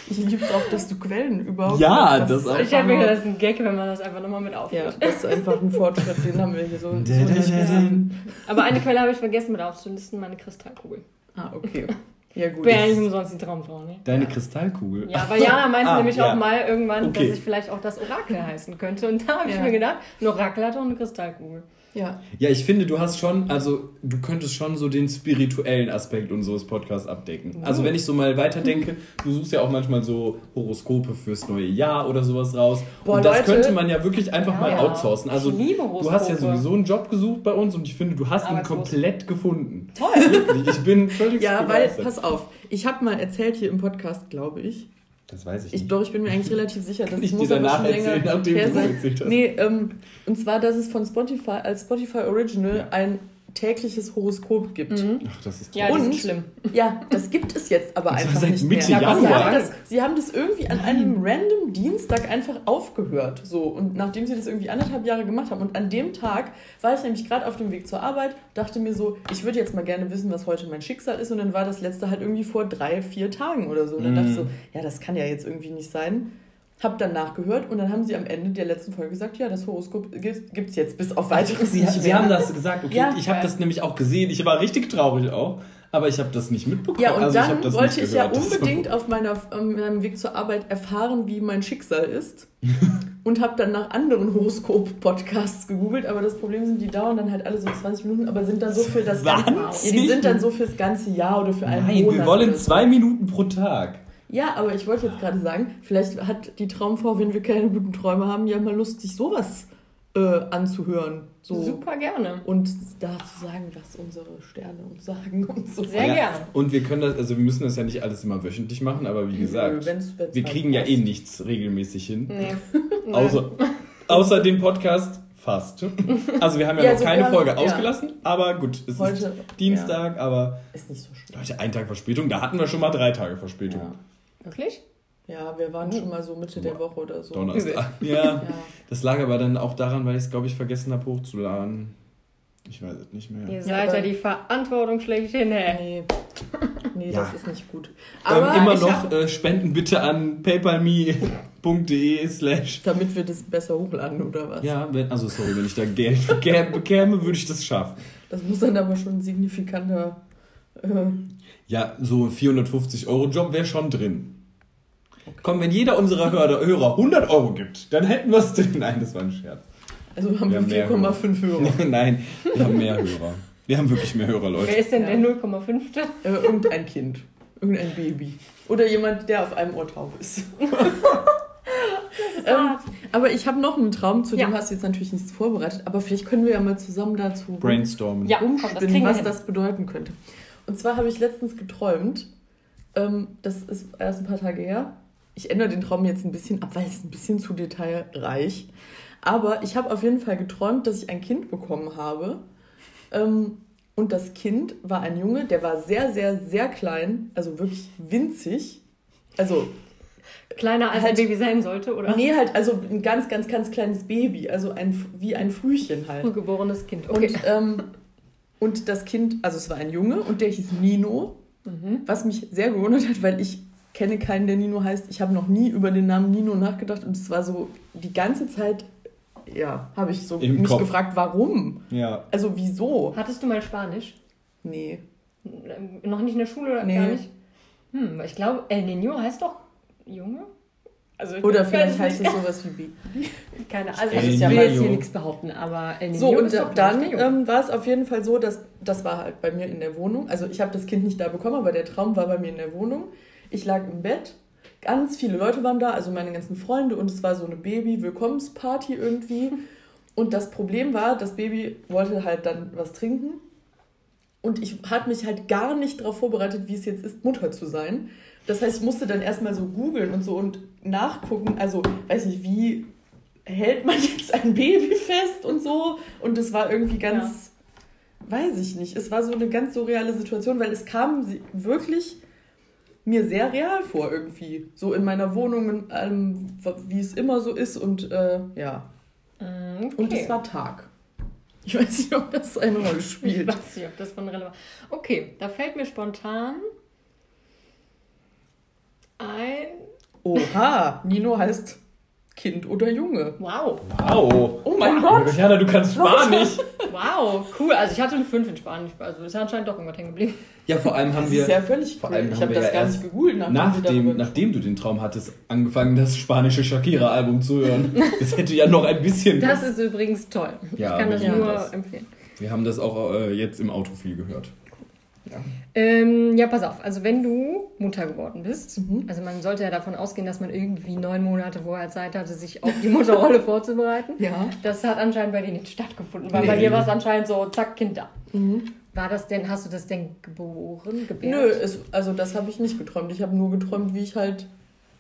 Ich liebe es auch, dass du Quellen überhaupt Ja, hast. das ist auch. Ich einfach habe mir gedacht, das ist ein Gag, wenn man das einfach nochmal mit Ja, aufführt. das ist einfach ein Fortschritt, den haben wir hier so. so Da, da, da, da. Aber eine Quelle habe ich vergessen mit aufzulisten, meine Kristallkugel. Ah, okay. Ja, gut. Ich bin ja nicht umsonst die Traumfrau, ne? Deine Kristallkugel. Ja, weil Jana meinte Ah, nämlich ja. auch mal irgendwann, Okay. dass ich vielleicht auch das Orakel heißen könnte. Und da habe ich Ja. mir gedacht, ein Orakel hat auch eine Kristallkugel. Ja. Ja, ich finde, du hast schon, also du könntest schon so den spirituellen Aspekt unseres Podcasts abdecken. Also wenn ich so mal weiterdenke, du suchst ja auch manchmal so Horoskope fürs neue Jahr oder sowas raus. Boah, und das Leute. könnte man ja wirklich einfach Ja, mal ja. outsourcen. Also du hast ja sowieso einen Job gesucht bei uns und ich finde, du hast ihn komplett gefunden. Toll. Wirklich, ich bin völlig Ja, weil, pass auf, ich habe mal erzählt hier im Podcast, glaube ich. Das weiß ich Ich nicht. doch, ich bin mir eigentlich relativ sicher, dass ich muss aber schon länger nachdem her sein. Nee, ähm, und zwar, dass es von Spotify als Spotify Original ein tägliches Horoskop gibt. Ach, das ist toll. Ja, Und- schlimm. Ja, das gibt es jetzt aber Und zwar einfach seit nicht Mitte mehr. Januar. Sie haben, das, sie haben das irgendwie an einem random Dienstag einfach aufgehört. So, und nachdem sie das irgendwie anderthalb Jahre gemacht haben. Und an dem Tag war ich nämlich gerade auf dem Weg zur Arbeit, dachte mir so, ich würde jetzt mal gerne wissen, was heute mein Schicksal ist. Und dann war das letzte halt irgendwie vor drei, vier Tagen oder so. Und dann dachte ich so, ja, das kann ja jetzt irgendwie nicht sein. Hab dann nachgehört und dann haben sie am Ende der letzten Folge gesagt, ja, das Horoskop gibt es jetzt bis auf weiteres Sie, sie haben das gesagt, okay, Ja. ich habe das nämlich auch gesehen. Ich war richtig traurig auch, aber ich habe das nicht mitbekommen. Ja, und also ich dann das wollte ich ja gehört, das- unbedingt auf meiner, auf meinem Weg zur Arbeit erfahren, wie mein Schicksal ist. und habe dann nach anderen Horoskop-Podcasts gegoogelt, aber das Problem sind, die dauern dann halt alle so 20 Minuten, aber sind dann so für das ganze, ja, 20? die sind dann so fürs ganze Jahr oder für einen Nein, Monat. wir wollen so. zwei Minuten pro Tag. Ja, aber ich wollte jetzt gerade sagen, vielleicht hat die Traumfrau, wenn wir keine guten Träume haben, ja mal Lust, sich sowas äh, anzuhören. So. Super gerne. Und da zu sagen, was unsere Sterne uns sagen und so. Sehr ja. gerne. Und wir können das, also wir müssen das ja nicht alles immer wöchentlich machen, aber wie gesagt, Wenn's- wenn's wir kriegen ja eh nichts regelmäßig hin. Nee. Außer, außer den Podcast fast. Also wir haben ja, Ja, noch so keine haben- Folge ja. ausgelassen, aber gut, es ist Heute, Dienstag, aber Ist nicht so schlimm. Leute, ein Tag Verspätung, da hatten wir schon mal drei Tage Verspätung. Wirklich? Ja, wir waren schon mal so Mitte der Woche oder so. Donnerstag. Ja, Ja. das lag aber dann auch daran, weil ich es, glaube ich, vergessen habe hochzuladen. Ich weiß es nicht mehr. Ihr seid ja die Verantwortung schlechthin, hä? Nee, nee Ja. das ist nicht gut. Ähm, Aber immer ich noch hab, äh, spenden bitte an paypalme.de slash. damit wir das besser hochladen oder was? Ja, wenn, also sorry, wenn ich da Geld bekä- bekäme, würde ich das schaffen. Das muss dann aber schon ein signifikanter. Äh, Ja, so ein 450 Euro Job wäre schon drin. Komm, wenn jeder unserer Hörer, Hörer 100 Euro gibt, dann hätten wir es drin. Nein, das war ein Scherz. also haben Wir haben wir mehr 4,5 Hörer. Nein, wir haben mehr Hörer. Wir haben wirklich mehr Hörer, Wer Leute. ist denn Ja. der 0,5. Äh, irgendein Kind. Irgendein Baby. Oder jemand, der auf einem Ohr taub ist. ähm, aber ich habe noch einen Traum, zu dem Ja. hast du jetzt natürlich nichts vorbereitet, aber vielleicht können wir ja mal zusammen dazu Brainstormen. Ja, komm, das was hin. das bedeuten könnte. Und zwar habe ich letztens geträumt, ähm, das ist erst ein paar Tage her. Ich ändere den Traum jetzt ein bisschen ab, weil es ein bisschen zu detailreich. Aber ich habe auf jeden Fall geträumt, dass ich ein Kind bekommen habe. Ähm, und das Kind war ein Junge, der war sehr, sehr, sehr klein, also wirklich winzig. Also Kleiner als Halt- ein Baby sein sollte, oder? Nee, halt, also ein ganz, ganz, ganz kleines Baby, also ein, wie ein Frühchen halt. Frühgeborenes Kind. Okay. Und, ähm, und das Kind, also es war ein Junge und der hieß Nino, Mhm. was mich sehr gewundert hat, weil ich kenne keinen, der Nino heißt. Ich habe noch nie über den Namen Nino nachgedacht und es war so die ganze Zeit, ja, habe ich so Im mich Kopf. gefragt, warum? Ja. Also wieso? Hattest du mal Spanisch? Nee. Noch nicht in der Schule oder Nee. gar nicht? Hm, ich glaube, El Niño heißt doch Junge? Also Oder vielleicht heißt es sowas wie Baby. Keine Also El ich will jetzt hier nichts behaupten, aber El Niño So, und ist doch dann ähm, war es auf jeden Fall so, dass das war halt bei mir in der Wohnung. Also ich habe das Kind nicht da bekommen, aber der Traum war bei mir in der Wohnung. Ich lag im Bett, ganz viele Leute waren da, also meine ganzen Freunde und es war so eine Baby-Willkommensparty irgendwie. Und das Problem war, das Baby wollte halt dann was trinken und ich hatte mich halt gar nicht darauf vorbereitet, wie es jetzt ist, Mutter zu sein. Das heißt, ich musste dann erstmal so googeln und so und nachgucken, also weiß nicht, wie hält man jetzt ein Baby fest und so. Und das war irgendwie ganz, weiß ich nicht, es war so eine ganz surreale Situation, weil es kam sie- wirklich mir sehr real vor irgendwie. So in meiner Wohnung, in allem, wie es immer so ist und äh, ja. Mm, Okay. Und es war Tag. Ich weiß nicht, ob das eine Rolle Ich spielt. weiß nicht, ob das von relevant Okay, da fällt mir spontan ein. Oha, Nino heißt Kind oder Junge. Wow, Wow. Oh mein Gott! Jana, du kannst Spanisch. wow, cool. Also ich hatte eine 5 in Spanisch, also ist ja anscheinend doch irgendwas hängen geblieben. Ja, vor allem haben Das wir. ist ja völlig vor cool. allem Ich haben habe wir das ja gar erst nicht gegoogelt, nachdem, Nachdem, nachdem du den Traum hattest, angefangen, das spanische Shakira-Album zu hören. Das hätte ja noch ein bisschen. Das ist übrigens toll. Ja, ich kann das nur das. empfehlen. Wir haben das auch äh, jetzt im Auto viel gehört. Ähm, ja, pass auf. Also wenn du Mutter geworden bist, Mhm. also man sollte ja davon ausgehen, dass man irgendwie neun Monate vorher Zeit hatte, sich auf die Mutterrolle vorzubereiten. Ja. Das hat anscheinend bei dir nicht stattgefunden, weil Nee. bei dir war es anscheinend so, zack, Kind da. Mhm. War das denn, hast du das denn geboren, gebärt? Nö, es, also das habe ich nicht geträumt. Ich habe nur geträumt, wie ich halt,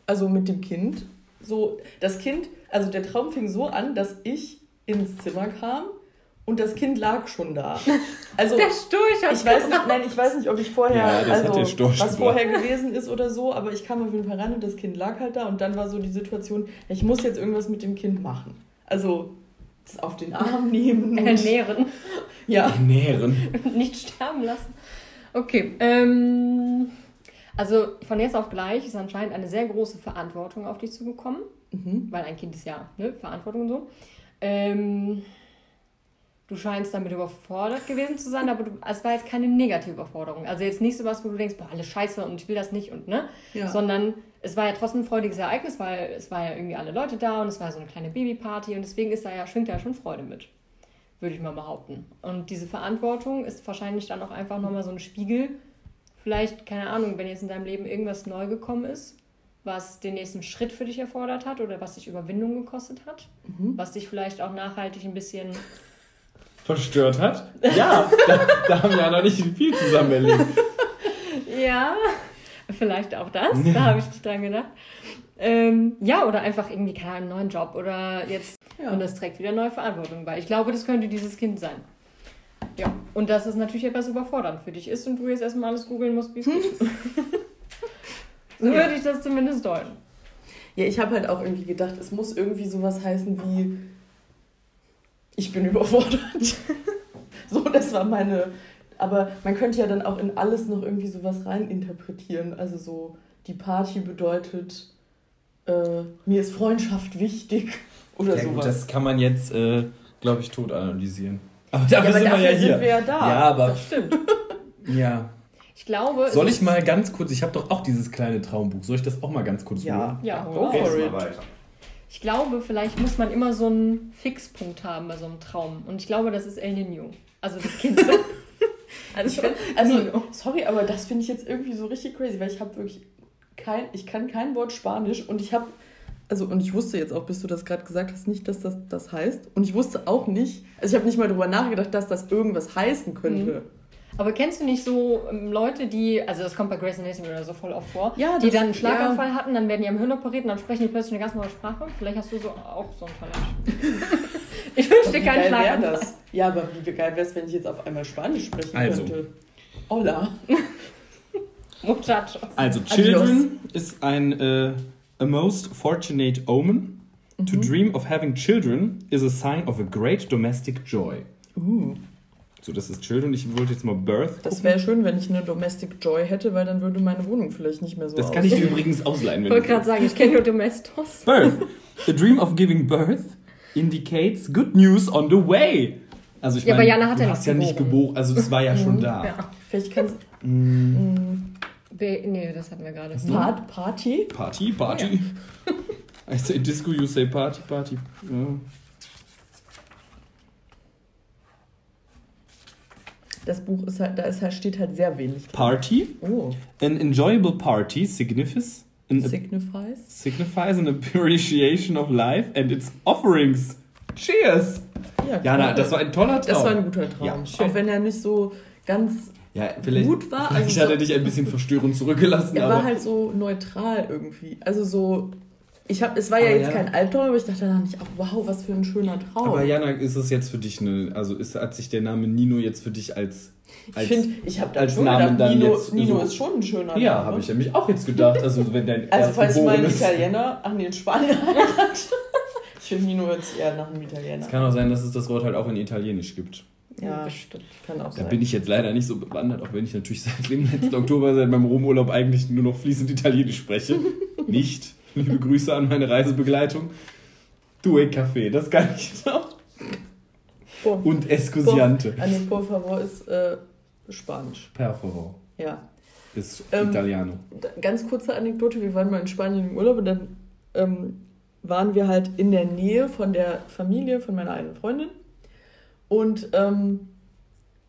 also mit dem Kind, so, das Kind, also der Traum fing so an, dass ich ins Zimmer kam und das Kind lag schon da. Also Der Storch hat ich weiß nicht, nein, ich weiß nicht, ob ich vorher, Ja, das hat also was vorher gewesen ist oder so, aber ich kam auf jeden Fall rein und das Kind lag halt da und dann war so die Situation, ich muss jetzt irgendwas mit dem Kind machen. Also es auf den Arm nehmen. Ernähren, ja. Nähren. nicht sterben lassen. Okay, ähm, also von jetzt auf gleich ist anscheinend eine sehr große Verantwortung auf dich zugekommen, Mhm. weil ein Kind ist ja ne, Verantwortung und so. Ähm, du scheinst damit überfordert gewesen zu sein, aber du, es war jetzt keine negative Überforderung. Also jetzt nicht so was, wo du denkst, boah, alles scheiße und ich will das nicht und ne, Ja. sondern es war ja trotzdem ein freudiges Ereignis, weil es war ja irgendwie alle Leute da und es war so eine kleine Babyparty und deswegen ist da ja, schwingt da ja schon Freude mit, würde ich mal behaupten. Und diese Verantwortung ist wahrscheinlich dann auch einfach nochmal so ein Spiegel. Vielleicht, keine Ahnung, wenn jetzt in deinem Leben irgendwas neu gekommen ist, was den nächsten Schritt für dich erfordert hat oder was dich Überwindung gekostet hat, was dich vielleicht auch nachhaltig ein bisschen Verstört hat? Ja, da, da haben wir ja noch nicht viel zusammen erlebt. Ja, vielleicht auch das. Da habe ich nicht dran gedacht. Ähm, ja, oder einfach irgendwie, keine Ahnung, einen neuen Job oder jetzt. Ja. Und das trägt wieder neue Verantwortung bei. Ich glaube, das könnte dieses Kind sein. Ja, und dass es natürlich etwas überfordernd für dich ist und du jetzt erstmal alles googeln musst, wie es geht. so würde ich das zumindest deuten. Ja, ich habe halt auch irgendwie gedacht, es muss irgendwie sowas heißen wie ich bin überfordert. so, das war meine. Aber man könnte ja dann auch in alles noch irgendwie sowas reininterpretieren. Also so, die Party bedeutet, äh, mir ist Freundschaft wichtig oder Ja, gut, sowas. das kann man jetzt, äh, glaube ich, tot analysieren. Aber ja, dafür aber sind dafür wir ja hier. sind wir ja da. Ja, aber Das stimmt. ja. Ich glaube. Soll ich mal ganz kurz, ich habe doch auch dieses kleine Traumbuch, soll ich das auch mal ganz kurz Ja, holen? Ja, go okay. for it. Ich glaube, vielleicht muss man immer so einen Fixpunkt haben bei so einem Traum. Und ich glaube, das ist El Nino. Also das Kind. also find, also, sorry, aber das finde ich jetzt irgendwie so richtig crazy, weil ich habe wirklich kein, ich kann kein Wort Spanisch und ich habe, also und ich wusste jetzt auch, bis du das gerade gesagt hast, nicht, dass das das heißt. Und ich wusste auch nicht, also ich habe nicht mal darüber nachgedacht, dass das irgendwas heißen könnte. Aber kennst du nicht so ähm, Leute, die, also das kommt bei Grace Anatomy oder so voll oft vor, Ja, die dann einen Schlaganfall hatten, dann werden die am Hirn operiert und dann sprechen die plötzlich eine ganz neue Sprache? Vielleicht hast du so auch so ein Talent. ich wünsche dir Wie keinen Schlaganfall. das? Ja, aber wie geil wäre es, wenn ich jetzt auf einmal Spanisch sprechen Also. könnte? Hola. Muchachos. Also, Children ist ein äh, a most fortunate omen. To Mhm. dream of having children is a sign of a great domestic joy. Uh, So, das ist Children. Ich wollte jetzt mal Birth. das wäre schön, wenn ich eine Domestic Joy hätte, weil dann würde meine Wohnung vielleicht nicht mehr so Das kann ich dir übrigens ausleihen, Ich wenn wollte du gerade sagen, ich kenne nur Domestos. Birth. The dream of giving birth indicates good news on the way. Also ich Ja, aber meine, Jana hat du ja hast nicht ja nicht geboren. also es war ja schon da. Ja. Vielleicht kannst Mm, Be nee, das hatten wir gerade. Part, Party? Party, Party. I say disco, you say Party, Party. Ja. Das Buch ist halt, da ist halt, steht halt sehr wenig. drin. Party. Oh, An enjoyable party signifies an signifies. signifies an appreciation of life and its offerings. Cheers! Ja, Jana, das war ein toller Traum. Das war ein guter Traum. Ja, schön. Auch wenn er nicht so ganz. ja, gut war, Vielleicht also hat er dich ein bisschen verstörend zurückgelassen, Er war halt so neutral irgendwie. Also so. Ich hab, es war ja Aber jetzt ja. kein Albtraum, aber ich dachte danach nicht, ach wow, was für ein schöner Traum. Aber Jana, ist es jetzt für dich eine, also ist, hat sich der Name Nino jetzt für dich als, als ich finde, ich habe da als schon Namen gedacht, dann Nino, jetzt Nino so- ist schon ein schöner ja, Name. habe ich nämlich auch jetzt gedacht. Also wenn dein Also falls mal ein Erstgeborenes- Italiener, ach nee, ein Spanier hat. ich finde Nino hört sich eher nach einem Italiener. Es kann auch sein, dass es das Wort halt auch in Italienisch gibt. ja, bestimmt. kann auch Da sein. bin ich jetzt leider nicht so bewandert, auch wenn ich natürlich seit dem letzten Oktober, seit meinem Romurlaub eigentlich nur noch fließend Italienisch spreche. Nicht. Liebe Grüße an meine Reisebegleitung. Due Café, das kann ich noch. Und Escosiante. Ah, nee, por favor ist äh, Spanisch. Per favor. Ja. Ist Ähm, Italiano. Ganz kurze Anekdote, wir waren mal in Spanien im Urlaub und dann ähm, waren wir halt in der Nähe von der Familie von meiner einen Freundin und ähm,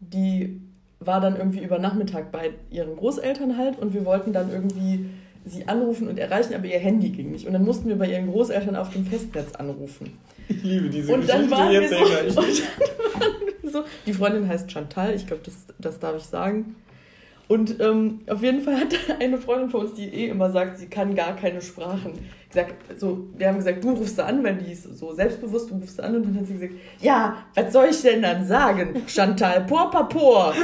die war dann irgendwie über Nachmittag bei ihren Großeltern halt und wir wollten dann irgendwie sie anrufen und erreichen, aber ihr Handy ging nicht und dann mussten wir bei ihren Großeltern auf dem Festnetz anrufen. Ich liebe diese Und dann Geschichte, waren wir jetzt so, erinnere ich und dann waren wir so, die Freundin heißt Chantal, ich glaube, das, das darf ich sagen. Und ähm, auf jeden Fall hat eine Freundin von uns, die eh immer sagt, sie kann gar keine Sprachen, gesagt, so, wir haben gesagt, du rufst sie an, weil die ist so selbstbewusst, du rufst sie an und dann hat sie gesagt, ja, was soll ich denn dann sagen? Chantal, por papor.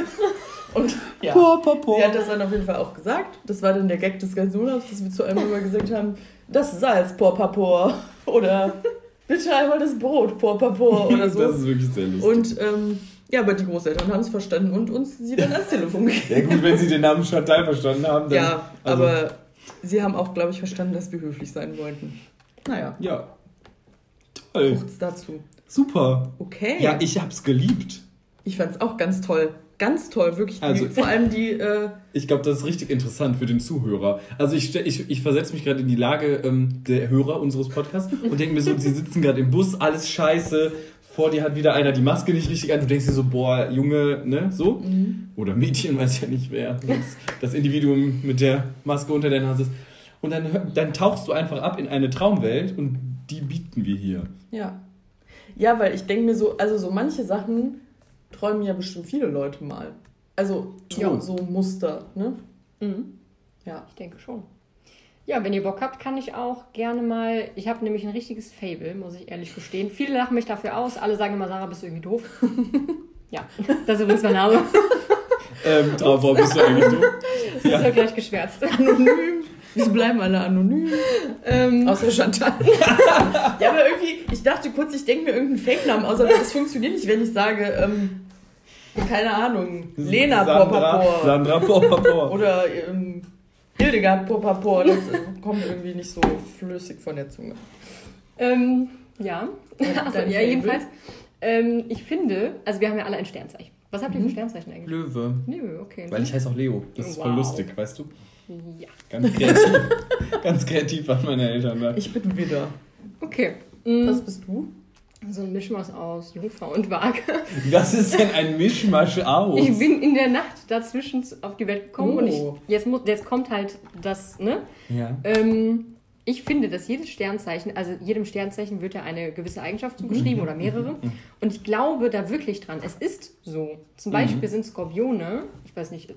Und ja, sie hat das dann auf jeden Fall auch gesagt. Das war dann der Gag des ganzen Urlaubs, dass wir zu einem immer gesagt haben, das Salz, por papor. Oder bitte einmal das Brot, por papor. Oder so. Das ist wirklich sehr lustig. Und ähm, ja, aber die Großeltern haben es verstanden und uns sie dann ans Telefon gegeben. ja gut, wenn sie den Namen Chantal verstanden haben, dann... Ja, also- aber sie haben auch, glaube ich, verstanden, dass wir höflich sein wollten. Naja, Ja. Toll. kurz dazu. Super. Okay. Ja, ich hab's geliebt. ich fand es auch ganz toll. Ganz toll, wirklich. Die, Also- vor allem die, äh, Ich glaube, das ist richtig interessant für den Zuhörer. Also ich, ich, ich versetze mich gerade in die Lage ähm, der Hörer unseres Podcasts und denke mir so, sie sitzen gerade im Bus, alles scheiße, vor dir hat wieder einer die Maske nicht richtig an, du denkst dir so, boah, Junge, ne, so? Oder Mädchen, weiß ja nicht wer, jetzt das Individuum mit der Maske unter der Nase ist. Und dann, dann tauchst du einfach ab in eine Traumwelt und die bieten wir hier. ja. Ja, weil ich denke mir so, also so manche Sachen träumen ja bestimmt viele Leute mal. Also True. ja, so Muster, ne? Mhm. Ja. Ich denke schon. Ja, wenn ihr Bock habt, kann ich auch gerne mal. Ich habe nämlich ein richtiges Fable, muss ich ehrlich gestehen. Viele lachen mich dafür aus. Alle sagen immer, Sarah, bist du irgendwie doof. ja, das ist übrigens mein Name. Ähm, Traumfrau bist du eigentlich du? Das ist ja gleich geschwärzt. Anonym. Wieso bleiben alle anonym? ähm, Außer Chantal. ja, aber irgendwie, ich dachte kurz, ich denke mir irgendeinen Fake-Namen aus, aber das funktioniert nicht, wenn ich sage, ähm, keine Ahnung, Lena Sandra, Popapor Sandra Popapor. oder ähm, Hildegard Popapor. Das äh, kommt irgendwie nicht so flüssig von der Zunge. ähm, ja, dein ja jedenfalls. Ähm, ich finde, also wir haben ja alle ein Sternzeichen. Was habt ihr Mhm. für Sternzeichen eigentlich? Löwe. Nö, okay. Weil ich heiße auch Leo. Das ist voll Wow. lustig, weißt du? ja, Ganz kreativ. Ganz kreativ waren meine Eltern da. Ich bin Widder. okay. Mm, Was bist du? So ein Mischmasch aus Jungfrau und Waage. Was ist denn ein Mischmasch aus? Ich bin in der Nacht dazwischen auf die Welt gekommen und ich, Oh. jetzt, muss, jetzt kommt halt das, ne? ja. Ähm, ich finde, dass jedes Sternzeichen, also jedem Sternzeichen wird ja eine gewisse Eigenschaft zugeschrieben oder mehrere. Und ich glaube da wirklich dran. Es ist so. Zum Beispiel sind Skorpione, ich weiß nicht,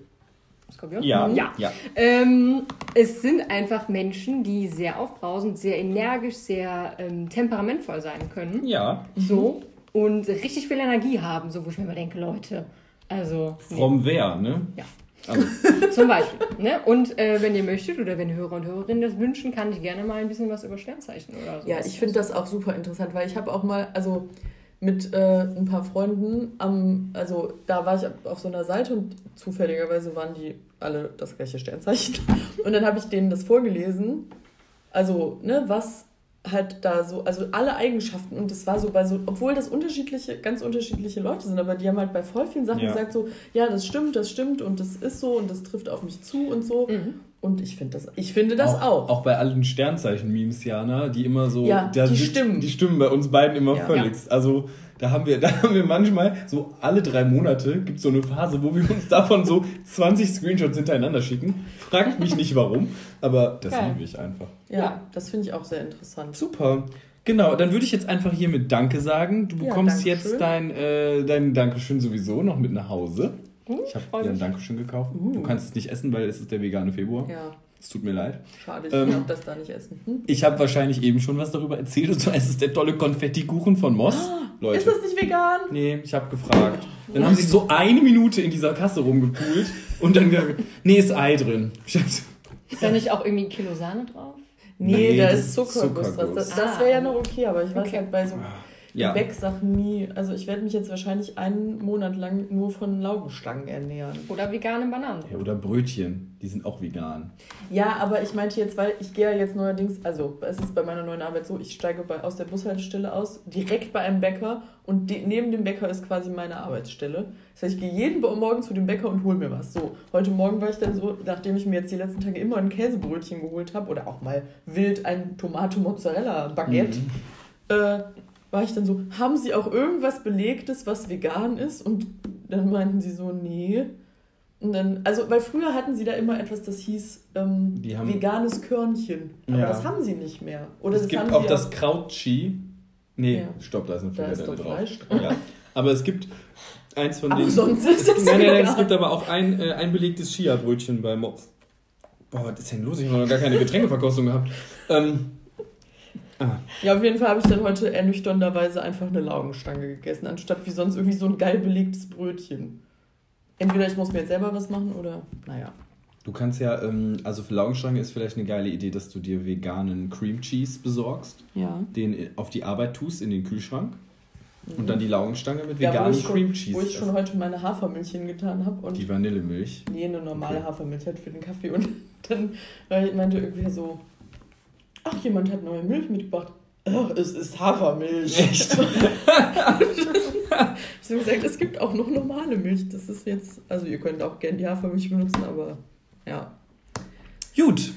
Skorpion? Ja. Ja. ja. Ähm, es sind einfach Menschen, die sehr aufbrausend, sehr energisch, sehr ähm, temperamentvoll sein können. Ja. So. Und richtig viel Energie haben, so wo ich mir immer denke, Leute. Also. nee. From wer, ne? Ja. Also, Zum Beispiel. Ne? Und äh, wenn ihr möchtet oder wenn Hörer und Hörerinnen das wünschen, kann ich gerne mal ein bisschen was über Sternzeichen oder so. Ja, ich finde das auch super interessant, weil ich habe auch mal, also mit äh, ein paar Freunden am, also da war ich auf so einer Seite und zufälligerweise waren die alle das gleiche Sternzeichen. Und dann habe ich denen das vorgelesen, also, ne, was halt da so, also alle Eigenschaften und das war so bei so, obwohl das unterschiedliche, ganz unterschiedliche Leute sind, aber die haben halt bei voll vielen Sachen Ja. gesagt so, ja, das stimmt, das stimmt und das ist so und das trifft auf mich zu und so. Mhm. Und ich finde das, ich finde das auch. Auch bei allen Sternzeichen-Memes, Jana, die immer so. Ja, da die sind- stimmen. Die stimmen bei uns beiden immer Ja. völligst. Also. Da haben, wir, da haben wir manchmal so alle drei Monate gibt es so eine Phase, wo wir uns davon so 20 Screenshots hintereinander schicken. Fragt mich nicht warum, aber das liebe ich einfach. Ja, Ja. das finde ich auch sehr interessant. Super. Genau, dann würde ich jetzt einfach hier mit Danke sagen. Du Ja, bekommst jetzt dein, äh, dein Dankeschön sowieso noch mit nach Hause. Uh, Ich habe dir ein. Dankeschön gekauft. Uh. Du kannst es nicht essen, weil es ist der vegane Februar. Ja, Es tut mir leid. schade, ich Ähm, auch das da nicht essen. Hm? Ich habe wahrscheinlich eben schon was darüber erzählt. Und zwar ist es der tolle Konfettikuchen von Moss. Leute. Ist das nicht vegan? Nee, ich habe gefragt. Dann haben sie so eine Minute in dieser Kasse rumgepult und dann gesagt, nee, ist Ei drin. Ist da nicht auch irgendwie ein Kilo Sahne drauf? Nee, Nee, da ist Zuckerguss. Das, Zuckerguss. das, das Ah. wäre ja noch okay, aber ich weiß Okay. halt bei so Ja. Gebäcksachen nie. Also ich werde mich jetzt wahrscheinlich einen Monat lang nur von Laugenstangen ernähren. Oder vegane Bananen? ja. Oder Brötchen, die sind auch vegan. Ja, aber ich meinte jetzt, weil ich gehe ja jetzt neuerdings, also es ist bei meiner neuen Arbeit so, ich steige bei, aus der Bushaltestelle aus, direkt bei einem Bäcker und de, neben dem Bäcker ist quasi meine Arbeitsstelle. Das heißt, ich gehe jeden Morgen zu dem Bäcker und hole mir was. So, heute Morgen war ich dann so, nachdem ich mir jetzt die letzten Tage immer ein Käsebrötchen geholt habe oder auch mal wild ein Tomate-Mozzarella-Baguette, äh, war ich dann so, haben Sie auch irgendwas Belegtes, was vegan ist? Und dann meinten sie so, nee. Und dann, also, weil früher hatten sie da immer etwas, das hieß ähm, haben- veganes Körnchen. Aber Ja. das haben sie nicht mehr. Oder es gibt auch das Krautchi. Nee, Ja. stopp, da ist eine doch drauf. Fleisch. Ja. Aber es gibt eins von Aber den. sonst ist es Nein, nein, nein, es gibt aber auch ein, äh, ein belegtes Chia-Brötchen bei Mops. Boah, was ist denn los? Ich habe noch gar keine Getränkeverkostung gehabt. Ähm, Ja, auf jeden Fall habe ich dann heute ernüchternderweise einfach eine Laugenstange gegessen, anstatt wie sonst irgendwie so ein geil belegtes Brötchen. Entweder ich muss mir jetzt selber was machen oder, naja. du kannst ja, ähm, also für Laugenstange ist vielleicht eine geile Idee, dass du dir veganen Cream Cheese besorgst, Ja. den auf die Arbeit tust, in den Kühlschrank und dann die Laugenstange mit Ja, veganem ich, schon, Cream Cheese. wo ich schon heute meine Hafermilch hingetan habe und die Vanillemilch. Nee, eine normale Okay. Hafermilch halt für den Kaffee. Und dann weil meinte irgendwer so, ach, jemand hat neue Milch mitgebracht. Ach, es ist Hafermilch. Echt? ich habe gesagt, es gibt auch noch normale Milch. Das ist jetzt, also ihr könnt auch gerne die Hafermilch benutzen, aber ja. Gut.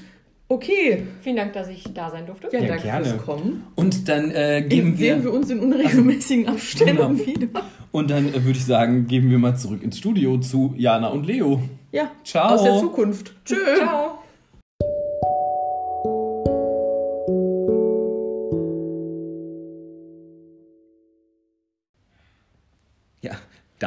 Okay. Vielen Dank, dass ich da sein durfte. Ja, Ja, danke gerne. fürs Kommen. Und dann äh, Eben geben sehen wir wir, uns in unregelmäßigen Abständen Genau. wieder. und dann äh, würde ich sagen, geben wir mal zurück ins Studio zu Jana und Leo. Ja, Ciao. aus der Zukunft. Tschö. Ciao.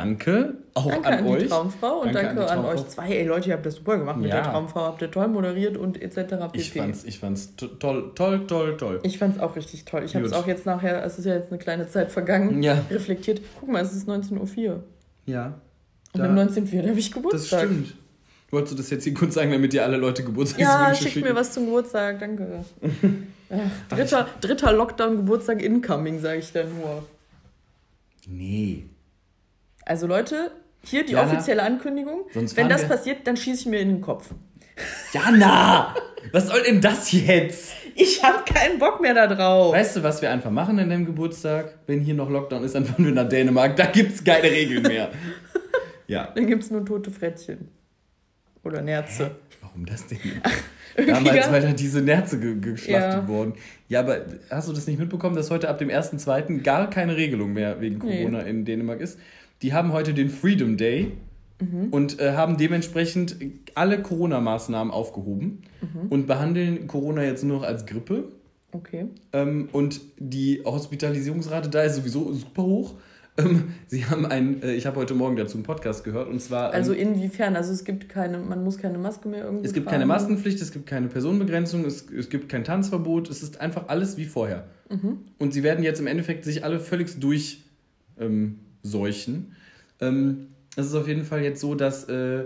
Danke auch Danke an, an, die euch. Traumfrau und Danke danke, an an, euch zwei. Ey Leute, ihr habt das super gemacht mit Ja. der Traumfrau. Habt ihr toll moderiert und etc. pp. Ich fand's, ich fand's to- toll, toll, toll, toll. Ich fand's auch richtig toll. Ich habe es auch jetzt nachher, es ist ja jetzt eine kleine Zeit vergangen, Ja. reflektiert. Guck mal, es ist 19.04 Uhr. Ja, Und Da- am 19.04. habe ich das Geburtstag. stimmt. Wolltest du das jetzt hier kurz sagen, damit dir alle Leute Geburtstagswünsche Ja, schickt schicken? mir was zum Geburtstag, danke. Ach, dritter, dritter Lockdown-Geburtstag incoming, sage ich dann nur. Nee. Also Leute, hier die Jana, offizielle Ankündigung. Wenn das passiert, dann schieße ich mir in den Kopf. Jana! Was soll denn das jetzt? Ich habe keinen Bock mehr da drauf. Weißt du, was wir einfach machen an deinem Geburtstag? Wenn hier noch Lockdown ist, dann fahren wir nach Dänemark. Da gibt's keine Regeln mehr. ja. Dann gibt es nur tote Frettchen. Oder Nerze. Warum das denn? Damals, weil da diese Nerze ge geschlachtet Ja. wurden. Ja, aber hast du das nicht mitbekommen, dass heute ab dem 1.2. gar keine Regelung mehr wegen Nee. Corona in Dänemark ist? Die haben heute den Freedom Day Mhm. und äh, haben dementsprechend alle Corona-Maßnahmen aufgehoben Mhm. und behandeln Corona jetzt nur noch als Grippe. Okay. Ähm, und die Hospitalisierungsrate da ist sowieso super hoch. Ähm, sie haben ein, äh, ich habe heute Morgen dazu einen Podcast gehört und zwar. Ähm, Also inwiefern? Also es gibt keine, man muss keine Maske mehr irgendwie es gibt tragen. keine Maskenpflicht, es gibt keine Personenbegrenzung, es, es gibt kein Tanzverbot, es ist einfach alles wie vorher. Mhm. Und sie werden jetzt im Endeffekt sich alle völlig durch ähm, seuchen. Ähm, es ist auf jeden Fall jetzt so, dass äh,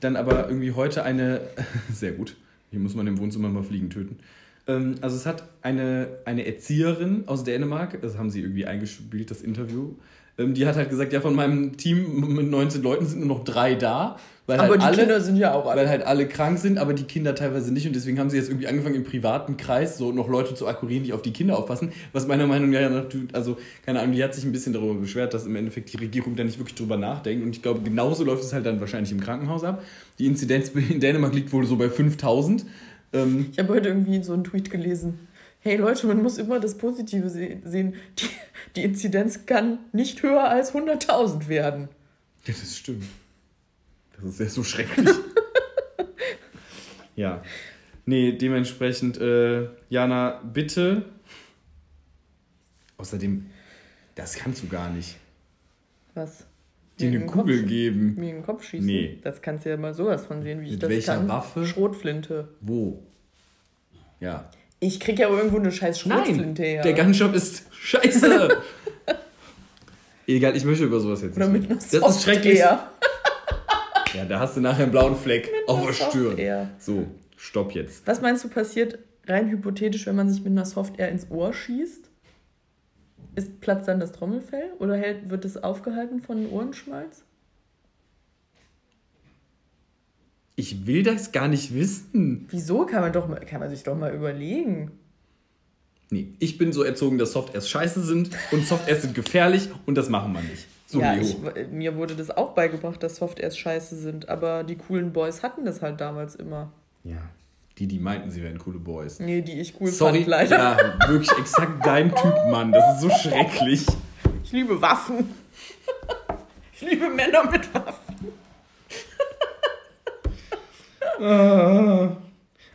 dann aber irgendwie heute eine, sehr gut, hier muss man im Wohnzimmer mal Fliegen töten. Ähm, also es hat eine, eine Erzieherin aus Dänemark, das haben sie irgendwie eingespielt, das Interview, Ähm, die hat halt gesagt, ja, von meinem Team mit 19 Leuten sind nur noch drei da. Weil Aber halt die alle, Kinder sind ja auch alle. Weil halt alle krank sind, aber die Kinder teilweise nicht. Und deswegen haben sie jetzt irgendwie angefangen, im privaten Kreis so noch Leute zu akkurieren, die auf die Kinder aufpassen. Was meiner Meinung nach, also keine Ahnung, die hat sich ein bisschen darüber beschwert, dass im Endeffekt die Regierung da nicht wirklich drüber nachdenkt. Und ich glaube, genauso läuft es halt dann wahrscheinlich im Krankenhaus ab. Die Inzidenz in Dänemark liegt wohl so bei 5000. Ähm, Ich habe heute irgendwie so einen Tweet gelesen. Hey Leute, man muss immer das Positive se sehen. Die, die Inzidenz kann nicht höher als 100.000 werden. Ja, das stimmt. Das ist ja so schrecklich. ja. Nee, dementsprechend, äh, Jana, bitte. Außerdem, das kannst du gar nicht. Was? Dir eine Kopf Kugel schießen? geben. Mir in den Kopf schießen? Nee. Das kannst du ja mal sowas von sehen, wie ich Mit das welcher kann. Waffe? Schrotflinte. Wo? Ja. Ich krieg ja irgendwo eine scheiß Schrotflinte her. der Gunshop ist scheiße. Egal, ich möchte über sowas jetzt Oder nicht mit einer. Das ist schrecklich. Software. Ja, da hast du nachher einen blauen Fleck auf der Stirn. So, stopp jetzt. Was meinst du passiert rein hypothetisch, wenn man sich mit einer Software ins Ohr schießt? Ist platzt dann das Trommelfell oder hält, wird es aufgehalten von Ohrenschmalz? Ich will das gar nicht wissen. Wieso kann man doch mal, kann man sich doch mal überlegen? Nee, ich bin so erzogen, dass Softwares scheiße sind und Softwares sind gefährlich und das machen wir nicht. So, ja, ich, mir wurde das auch beigebracht, dass Softwares scheiße sind, aber die coolen Boys hatten das halt damals immer. ja. Die, die meinten, sie wären coole Boys. Nee, die ich cool Sorry, fand, leider. ja, wirklich exakt dein Typ, Mann. Das ist so schrecklich. Ich liebe Waffen. Ich liebe Männer mit Waffen.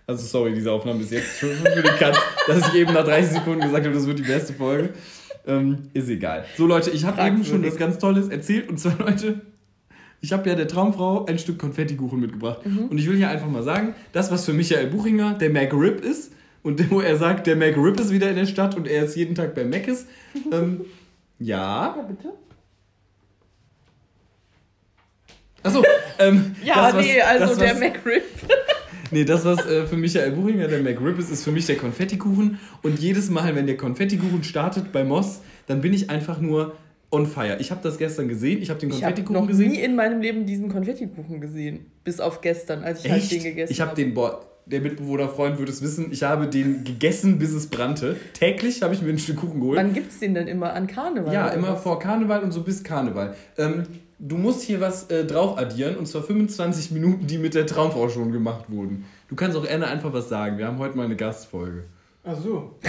Also sorry, diese Aufnahme ist jetzt schon für den Cut, dass ich eben nach 30 Sekunden gesagt habe, das wird die beste Folge. Ähm, ist egal. So Leute, ich habe eben schon was ganz Tolles erzählt und zwar Leute, ich habe ja der Traumfrau ein Stück Konfettikuchen mitgebracht und ich will hier einfach mal sagen, das was für Michael Buchinger der McRib ist und wo er sagt, der McRib ist wieder in der Stadt und er ist jeden Tag bei Mc's. Ähm, ja. Ja, bitte? Achso, ähm, Ja, das, was- nee, also das, der was- McRib. Nee, das, was äh, für Michael Buchinger der McRib ist, ist für mich der Konfettikuchen. Und jedes Mal, wenn der Konfettikuchen startet bei Moss, dann bin ich einfach nur on fire. Ich habe das gestern gesehen, ich habe den Ich habe Konfettikuchen noch gesehen. nie in meinem Leben diesen Konfettikuchen gesehen. Bis auf gestern, als ich halt den gegessen Ich habe den, boah, der Mitbewohnerfreund würde es wissen, ich habe den gegessen, bis es brannte. Täglich habe ich mir ein Stück Kuchen geholt. Wann gibt's den denn immer? An Karneval? Ja, immer was? vor Karneval und so bis Karneval. Ähm, du musst hier was äh, drauf addieren und zwar 25 Minuten, die mit der Traumfrau schon gemacht wurden. Du kannst auch gerne einfach was sagen. Wir haben heute mal eine Gastfolge. Ach so.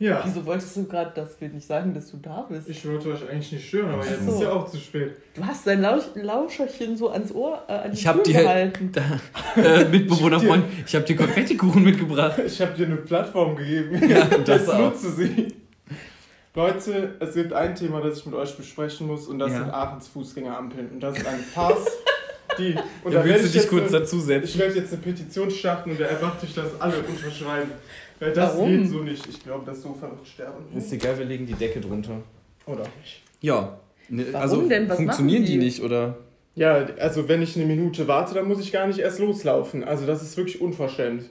Ja. Wieso wolltest du gerade, dass wir nicht sagen, dass du da bist? Ich wollte euch eigentlich nicht stören, aber jetzt so. ist ja auch zu spät. Du hast dein Lausch Lauscherchen so ans Ohr, äh, an die Ich habe Tür dir gehalten. äh, Mitbewohnerfreund, ich habe dir Konfettikuchen mitgebracht. Ich habe dir eine Plattform gegeben. Ja, das auch. nutze sie. Leute, es gibt ein Thema, das ich mit euch besprechen muss und das Ja. sind Aachens Fußgängerampeln. Und das ist eine Farce, die... Und Da werde willst du ich dich kurz eine- dazu setzen. Ich werde jetzt eine Petition starten und da erwarte ich, dass alle unterschreiben. Weil das Warum? geht so nicht. Ich glaube, das Sofa wird sterben. Ist egal, wir legen die Decke drunter. Oder nicht. Ja. Ne, Warum also denn? Was funktionieren machen die die? nicht, oder? Ja, also wenn ich eine Minute warte, dann muss ich gar nicht erst loslaufen. Also das ist wirklich unverständlich.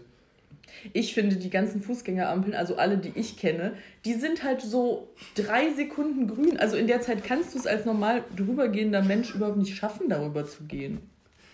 Ich finde, die ganzen Fußgängerampeln, also alle, die ich kenne, die sind halt so drei Sekunden grün. Also in der Zeit kannst du es als normal drübergehender Mensch überhaupt nicht schaffen, darüber zu gehen.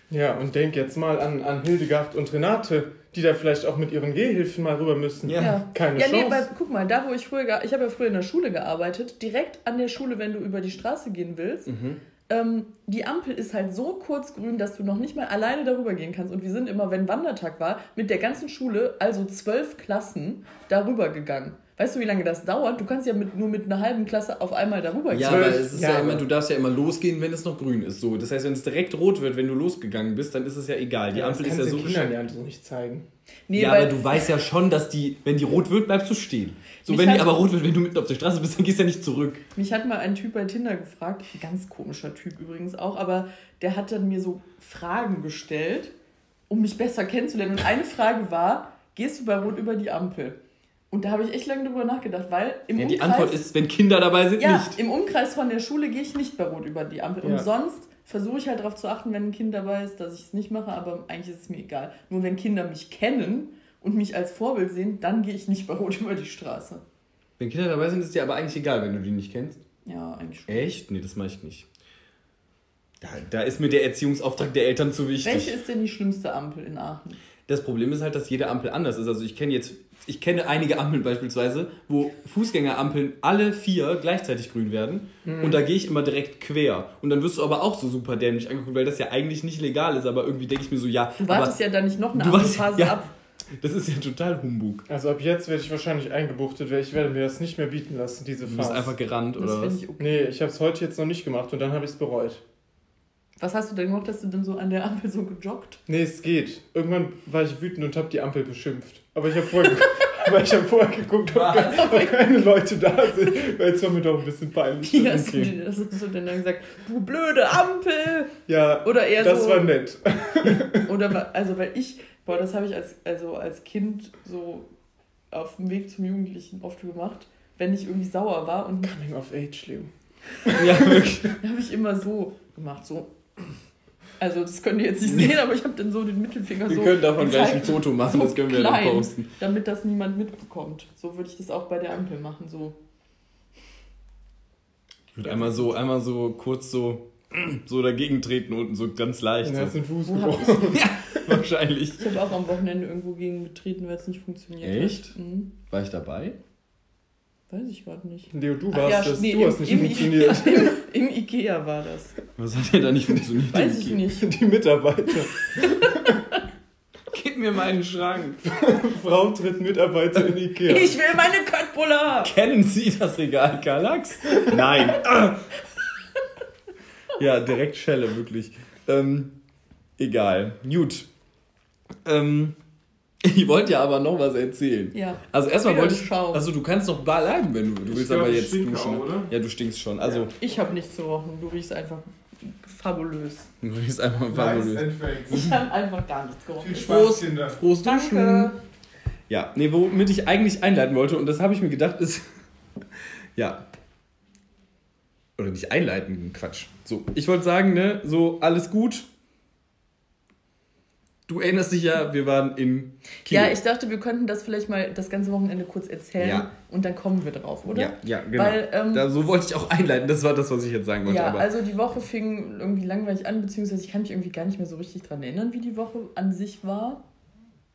Ja, und denk jetzt mal an, an Hildegard und Renate, die da vielleicht auch mit ihren Gehhilfen mal rüber müssen. Ja. Keine ja, nee, Chance. weil, guck mal, da wo ich früher, ich habe ja früher in der Schule gearbeitet, direkt an der Schule, wenn du über die Straße gehen willst, Mhm. Ähm, die Ampel ist halt so kurz grün, dass du noch nicht mal alleine darüber gehen kannst. Und wir sind immer, wenn Wandertag war, mit der ganzen Schule, also zwölf Klassen, darüber gegangen. Weißt du, wie lange das dauert? Du kannst ja mit, nur mit einer halben Klasse auf einmal darüber Ja, gehen. aber Zwölf es ist ja Jahre. immer, du darfst ja immer losgehen, wenn es noch grün ist. So, das heißt, wenn es direkt rot wird, wenn du losgegangen bist, dann ist es ja egal. Die ja, Ampel ist ja so Kindern ja so nicht zeigen. Nee, ja, weil, aber du weißt ja schon, dass die, wenn die rot wird, bleibst du stehen. So, Mich wenn die aber rot wird, wenn du mitten auf der Straße bist, dann gehst du ja nicht zurück. Mich hat mal ein Typ bei Tinder gefragt, ein ganz komischer Typ übrigens auch, aber der hat dann mir so Fragen gestellt, um mich besser kennenzulernen. Und eine Frage war, gehst du bei Rot über die Ampel? Und da habe ich echt lange drüber nachgedacht, weil im Ja, die Umkreis, Antwort ist, wenn Kinder dabei sind, ja, nicht. im Umkreis von der Schule gehe ich nicht bei Rot über die Ampel. Ja. Und sonst versuche ich halt darauf zu achten, wenn ein Kind dabei ist, dass ich es nicht mache, aber eigentlich ist es mir egal. Nur wenn Kinder mich kennen und mich als Vorbild sehen, dann gehe ich nicht bei Rot über die Straße. Wenn Kinder dabei sind, ist dir aber eigentlich egal, wenn du die nicht kennst. Ja, eigentlich schon. Echt? Nee, das mache ich nicht. Da, da ist mir der Erziehungsauftrag der Eltern zu wichtig. Welche ist denn die schlimmste Ampel in Aachen? Das Problem ist halt, dass jede Ampel anders ist. Also ich kenne jetzt, ich kenne einige Ampeln beispielsweise, wo Fußgängerampeln alle vier gleichzeitig grün werden. Mhm. Und da gehe ich immer direkt quer. Und dann wirst du aber auch so super dämlich angeguckt, weil das ja eigentlich nicht legal ist. Aber irgendwie denke ich mir so, ja, Du wartest ja da nicht noch eine Ampelphase ja. ab. Das ist ja total Humbug. Also ab jetzt werde ich wahrscheinlich eingebuchtet, weil ich werde mir das nicht mehr bieten lassen, diese Du bist einfach gerannt Das oder finde was? ich okay. Nee, ich habe es heute jetzt noch nicht gemacht und dann habe ich es bereut. Was hast du denn gemacht, dass du denn so an der Ampel so gejoggt? Nee, es geht. Irgendwann war ich wütend und habe die Ampel beschimpft. Aber ich habe vorher, ich hab vorher geguckt, ob, ke- ob keine Leute da sind, weil es war mir doch ein bisschen peinlich. Wie hast, du, Okay. denn- was hast du denn dann gesagt? Du blöde Ampel! Ja, Oder eher das so. war nett. Oder also weil ich, boah, das habe ich als, also als Kind so auf dem Weg zum Jugendlichen oft gemacht, wenn ich irgendwie sauer war und Coming of Age, Leo. Ja, wirklich. dann habe ich immer so gemacht, so. Also das könnt ihr jetzt nicht sehen, aber ich habe dann so den Mittelfinger Wir so können davon gleich ein gezeigt, Foto machen, so das können wir dann klein, posten. damit das niemand mitbekommt. So würde ich das auch bei der Ampel machen, so. Ich würde einmal so, einmal so kurz so, so dagegen treten unten, so ganz leicht. Dann hast einen Fuß gebrochen. ich Wahrscheinlich. ich habe auch am Wochenende irgendwo gegen getreten, weil es nicht funktioniert Echt? hat. Mhm. War ich dabei? Weiß ich gerade nicht. Leo, du Ach warst ja, das. nee, du im, hast nicht im, funktioniert. Ikea, im, Im Ikea war das. Was hat denn da nicht funktioniert? Weiß ich nicht. Die Mitarbeiter. Gib mir meinen Schrank. Frau tritt Mitarbeiter in Ikea. Ich will meine Köttbullar! Kennen Sie das Regal Kallax? Nein. Ja, direkt Schelle, wirklich. Ähm, egal. Gut. Ähm, ich wollte ja aber noch was erzählen. Ja. Also erstmal wollte ich. Schau. Also du kannst doch bleiben, wenn du. Du willst glaub, aber ich jetzt duschen. auch, oder? Ja, du stinkst schon. Also Ich habe nichts zu rochen. Du riechst einfach fabulös. du riechst einfach Nice fabulös. fake. Ich habe einfach gar nichts gerochen. Viel Spaß, Kinder. Prost duschen. Danke. Ja, nee, womit ich eigentlich einleiten wollte, und das habe ich mir gedacht, ist. ja. Oder nicht einleiten, Quatsch. So, ich wollte sagen, ne, so alles gut. Du erinnerst dich ja, wir waren in Kiel. Ja, ich dachte, wir könnten das vielleicht mal das ganze Wochenende kurz erzählen Ja. und dann kommen wir drauf, oder? Ja, ja, genau. Weil, ähm, da, so wollte ich auch einleiten, das war das, was ich jetzt sagen wollte. Ja, aber also die Woche fing irgendwie langweilig an, beziehungsweise ich kann mich irgendwie gar nicht mehr so richtig dran erinnern, wie die Woche an sich war.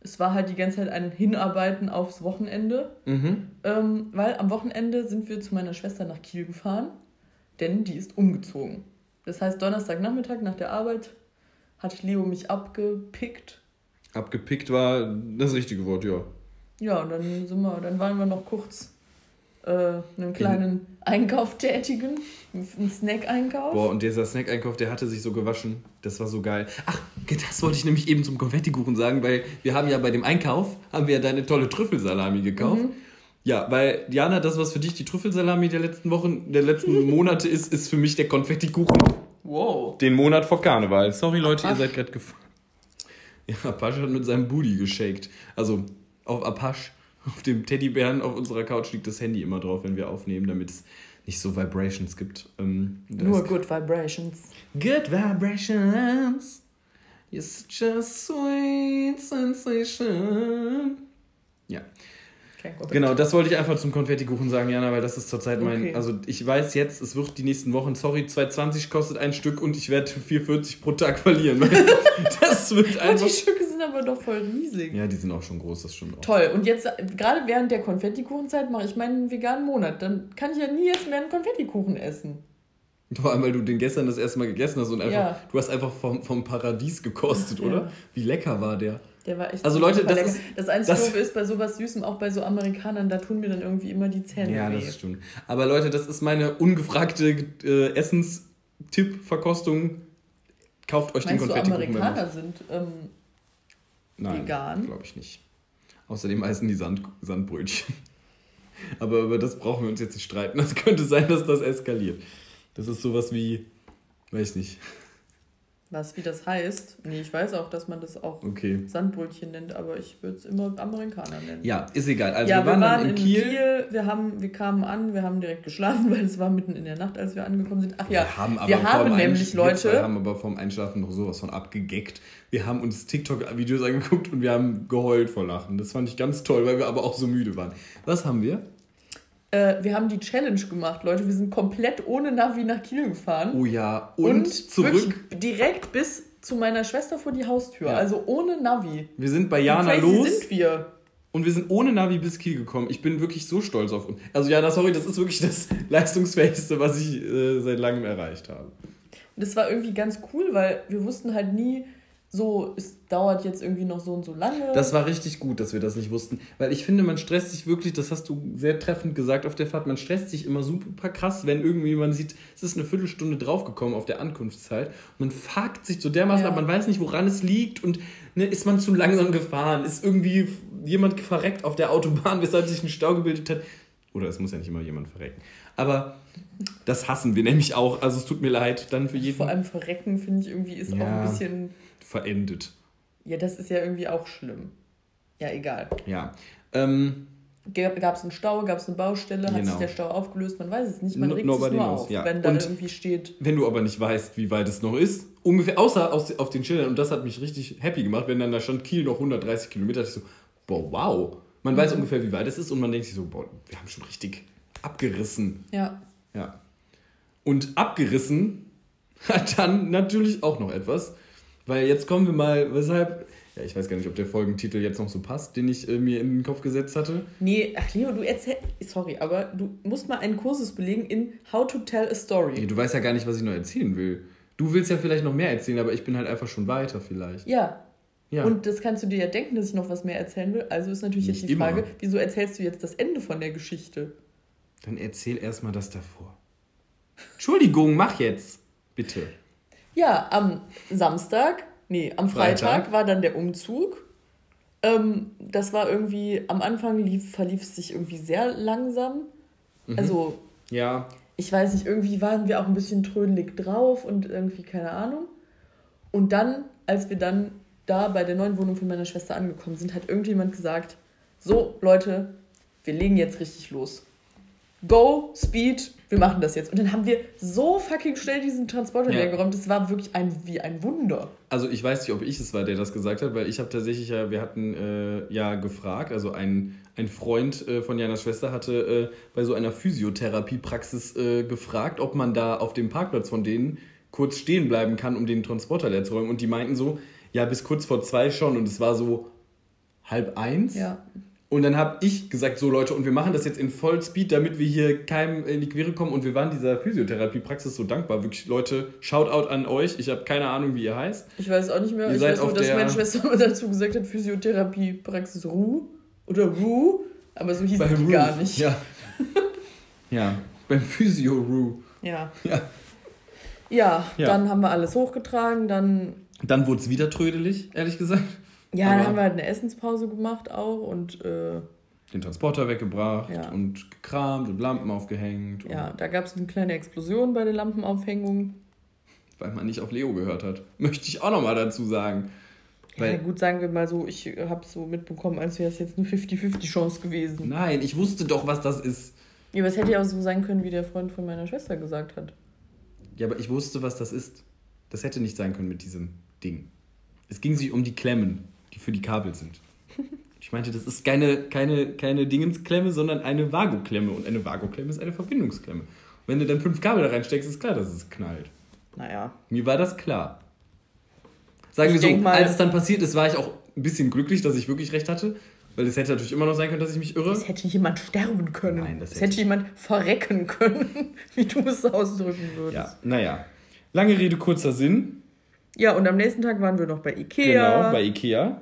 Es war halt die ganze Zeit ein Hinarbeiten aufs Wochenende, mhm. ähm, weil am Wochenende sind wir zu meiner Schwester nach Kiel gefahren, denn die ist umgezogen. Das heißt, Donnerstagnachmittag nach der Arbeit hat Leo mich abgepickt. abgepickt war das richtige Wort, ja. Ja, und dann sind wir, dann waren wir noch kurz äh, einen kleinen Einkauf tätigen, einen Snack-Einkauf. Boah, und dieser Snack-Einkauf, der hatte sich so gewaschen. Das war so geil. Ach, das wollte ich nämlich eben zum Konfettikuchen sagen, weil wir haben ja bei dem Einkauf, haben wir ja deine tolle Trüffelsalami gekauft. Mhm. Ja, weil, Jana, das, was für dich die Trüffelsalami der letzten Wochen, der letzten Monate ist, ist für mich der Konfettikuchen Wow. den Monat vor Karneval. Sorry, Leute, ihr Apache. seid gerade gefahren. Ja, Apache hat mit seinem Booty geshakt. Also, auf Apache, auf dem Teddybären auf unserer Couch liegt das Handy immer drauf, wenn wir aufnehmen, damit es nicht so Vibrations gibt. Ähm, Nur Good Vibrations. Good vibrations. You're such a sweet sensation. Ja, Gut. genau, das wollte ich einfach zum Konfettikuchen sagen, Jana, weil das ist zurzeit mein. Okay. Also, ich weiß jetzt, es wird die nächsten Wochen, sorry, 2,20 kostet ein Stück und ich werde 4,40 pro Tag verlieren. Das wird Und einfach. die Stücke sind aber doch voll riesig. Ja, die sind auch schon groß, das stimmt auch. Toll. Und jetzt, gerade während der Konfettikuchenzeit, mache ich meinen veganen Monat. Dann kann ich ja nie jetzt mehr einen Konfettikuchen essen. Vor allem, weil du den gestern das erste Mal gegessen hast und einfach, Ja. du hast einfach vom, vom Paradies gekostet, Ja. oder? Wie lecker war der? Der war echt Also Leute, das ist- das einzige das- Doofe ist bei sowas Süßem, auch bei so Amerikanern, da tun mir dann irgendwie immer die Zähne Ja, weh. das stimmt. Aber Leute, das ist meine ungefragte äh, Essenstipp-Verkostung. Kauft euch Meinst den du, Konfettikuchen. wenn Amerikaner sind ähm, Nein, vegan? glaube ich nicht. Außerdem heißen die Sand, Sandbrötchen. Aber über das brauchen wir uns jetzt nicht streiten. Das könnte sein, dass das eskaliert. Das ist sowas wie, weiß nicht. Was, wie das heißt? Nee, ich weiß auch, dass man das auch Okay. Sandbrötchen nennt, aber ich würde es immer Amerikaner nennen. Ja, ist egal. Also ja, wir waren, dann in Kiel. wir, haben, wir kamen an, wir haben direkt geschlafen, weil es war mitten in der Nacht, als wir angekommen sind. Ach ja, wir haben, aber wir haben nämlich, Einsch- Wir Leute, haben aber vorm Einschlafen noch sowas von abgegeckt. Wir haben uns TikTok-Videos angeguckt und wir haben geheult vor Lachen. Das fand ich ganz toll, weil wir aber auch so müde waren. Was haben wir? Äh, wir haben die Challenge gemacht, Leute. Wir sind komplett ohne Navi nach Kiel gefahren. Oh ja, und, zurück. wirklich direkt bis zu meiner Schwester vor die Haustür. Ja. Also ohne Navi. Wir sind bei Jana los sind wir? und wir sind ohne Navi bis Kiel gekommen. Ich bin wirklich so stolz auf uns. Also Jana, sorry, das ist wirklich das leistungsfähigste, was ich äh, seit langem erreicht habe. Und das war irgendwie ganz cool, weil wir wussten halt nie, so, es dauert jetzt irgendwie noch so und so lange. Das war richtig gut, dass wir das nicht wussten. Weil ich finde, man stresst sich wirklich, das hast du sehr treffend gesagt auf der Fahrt, man stresst sich immer super krass, wenn irgendwie man sieht, es ist eine Viertelstunde draufgekommen auf der Ankunftszeit. Und man fuckt sich so dermaßen Ja. ab, man weiß nicht, woran es liegt und ne, ist man zu langsam gefahren, ist irgendwie jemand verreckt auf der Autobahn, weshalb sich ein Stau gebildet hat. Oder es muss ja nicht immer jemand verrecken. Aber das hassen wir nämlich auch. Also es tut mir leid, dann für jeden Vor allem verrecken, finde ich irgendwie, ist auch Ja. ein bisschen. Verendet. Ja, das ist ja irgendwie auch schlimm. Ja, egal. Ja. Ähm, Gab es einen Stau, gab es eine Baustelle, hat Genau. sich der Stau aufgelöst, man weiß es nicht, man No- regt sich nobody nur knows, auf, ja. wenn da Und- irgendwie steht, Wenn du aber nicht weißt, wie weit es noch ist, ungefähr, außer aus, auf den Schildern, und das hat mich richtig happy gemacht, wenn dann da stand Kiel noch 130 Kilometer, ich so, boah, wow. Man weiß Mhm. ungefähr, wie weit es ist und man denkt sich so, boah, wir haben schon richtig abgerissen. ja, Ja. Und abgerissen hat dann natürlich auch noch etwas, weil jetzt kommen wir mal, weshalb, ja, ich weiß gar nicht, ob der Folgentitel jetzt noch so passt, den ich äh, mir in den Kopf gesetzt hatte. Nee, ach Leo, du erzähl, sorry, aber du musst mal einen Kursus belegen in How to Tell a Story. Du weißt ja gar nicht, was ich noch erzählen will. Du willst ja vielleicht noch mehr erzählen, aber ich bin halt einfach schon weiter vielleicht. Ja. Ja. Und das kannst du dir ja denken, dass ich noch was mehr erzählen will. Also ist natürlich Nicht jetzt die immer. Frage, wieso erzählst du jetzt das Ende von der Geschichte? Dann erzähl erstmal das davor. Entschuldigung, mach jetzt. Bitte. Ja, am Samstag, nee, am Freitag, Freitag. war dann der Umzug. Ähm, das war irgendwie, am Anfang lief, verlief es sich irgendwie sehr langsam. Mhm. Also, Ja, ich weiß nicht, irgendwie waren wir auch ein bisschen trödelig drauf und irgendwie keine Ahnung. Und dann, als wir dann da bei der neuen Wohnung von meiner Schwester angekommen sind, hat irgendjemand gesagt, so Leute, wir legen jetzt richtig los. Go, Speed, wir machen das jetzt. Und dann haben wir so fucking schnell diesen Transporter Ja. leer geräumt. Das war wirklich ein, wie ein Wunder. also ich weiß nicht, ob ich es war, der das gesagt hat, weil ich habe tatsächlich ja, wir hatten äh, ja gefragt, also ein, ein Freund äh, von Janas Schwester hatte äh, bei so einer Physiotherapiepraxis äh, gefragt, ob man da auf dem Parkplatz von denen kurz stehen bleiben kann, um den Transporter leer zu räumen. Und die meinten so, ja, bis kurz vor zwei schon. Und es war so halb eins. Ja. Und dann habe ich gesagt, so Leute, und wir machen das jetzt in Vollspeed, damit wir hier keinem in die Quere kommen. Und wir waren dieser Physiotherapiepraxis so dankbar. Wirklich, Leute, Shoutout an euch. Ich habe keine Ahnung, wie ihr heißt. Ich weiß auch nicht mehr. Ihr ich seid weiß nur, dass meine Schwester dazu gesagt hat, Physiotherapie, Praxis Ruh oder Ruh. Aber so hieß die Ruth. gar nicht. Ja. ja, beim Physio-Ru. Ja. Ja. Ja, Ja. dann haben wir alles hochgetragen, dann Dann wurde es wieder trödelig, ehrlich gesagt. Ja, Aber- dann haben wir halt eine Essenspause gemacht auch und äh, Den Transporter weggebracht Ja. und gekramt und Lampen aufgehängt. Und ja, da gab es eine kleine Explosion bei der Lampenaufhängung. Weil man nicht auf Leo gehört hat. Möchte ich auch nochmal dazu sagen. Ja, gut, sagen wir mal so, ich habe so mitbekommen, als wäre es jetzt eine 50-50-Chance gewesen. nein, ich wusste doch, was das ist. Ja, aber es hätte ja auch so sein können, wie der Freund von meiner Schwester gesagt hat. Ja, aber ich wusste, was das ist. Das hätte nicht sein können mit diesem Ding. Es ging sich um die Klemmen, die für die Kabel sind. Ich meinte, das ist keine, keine, keine Dingensklemme, sondern eine Vago-Klemme. Und eine Vago-Klemme ist eine Verbindungsklemme. Und wenn du dann fünf Kabel da reinsteckst, ist klar, dass es knallt. Naja. Mir war das klar. Sagen Ich wir so, mal- als es dann passiert ist, war ich auch ein bisschen glücklich, dass ich wirklich recht hatte. Weil es hätte natürlich immer noch sein können, dass ich mich irre. Es hätte jemand sterben können. Nein, das es hätte hätte- jemand verrecken können, wie du es ausdrücken würdest. Ja, naja. Lange Rede, kurzer Sinn. Ja, und am nächsten Tag waren wir noch bei Ikea. Genau, bei Ikea.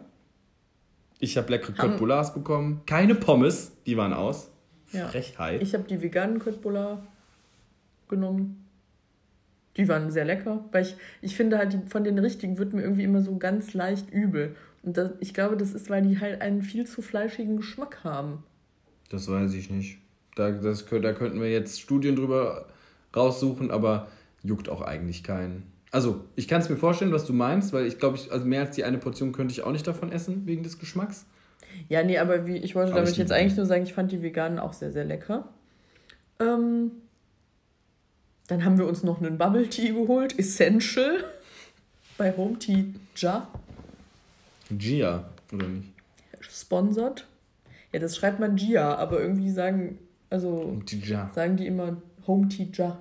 Ich habe leckere Boulars bekommen. Keine Pommes, die waren aus. Ja. Frechheit. Ich habe die veganen Köttbullar genommen. Die waren sehr lecker, weil ich, ich finde halt, die, von den richtigen wird mir irgendwie immer so ganz leicht übel. Und das, ich glaube, das ist, weil die halt einen viel zu fleischigen Geschmack haben. Das weiß ich nicht. Da, das, da könnten wir jetzt Studien drüber raussuchen, aber juckt auch eigentlich keinen. Also, ich kann es mir vorstellen, was du meinst, weil ich glaube, ich, also mehr als die eine Portion könnte ich auch nicht davon essen, wegen des Geschmacks. Ja, nee, aber wie, ich wollte Aber damit ich jetzt eigentlich nur sagen, ich fand die veganen auch sehr, sehr lecker. Ähm, dann haben wir uns noch einen Bubble Tea geholt, Essential, bei Home Tea Ja, Gia, oder nicht? sponsored. Ja, das schreibt man Gia, aber irgendwie sagen Also sagen die immer Home Teacher.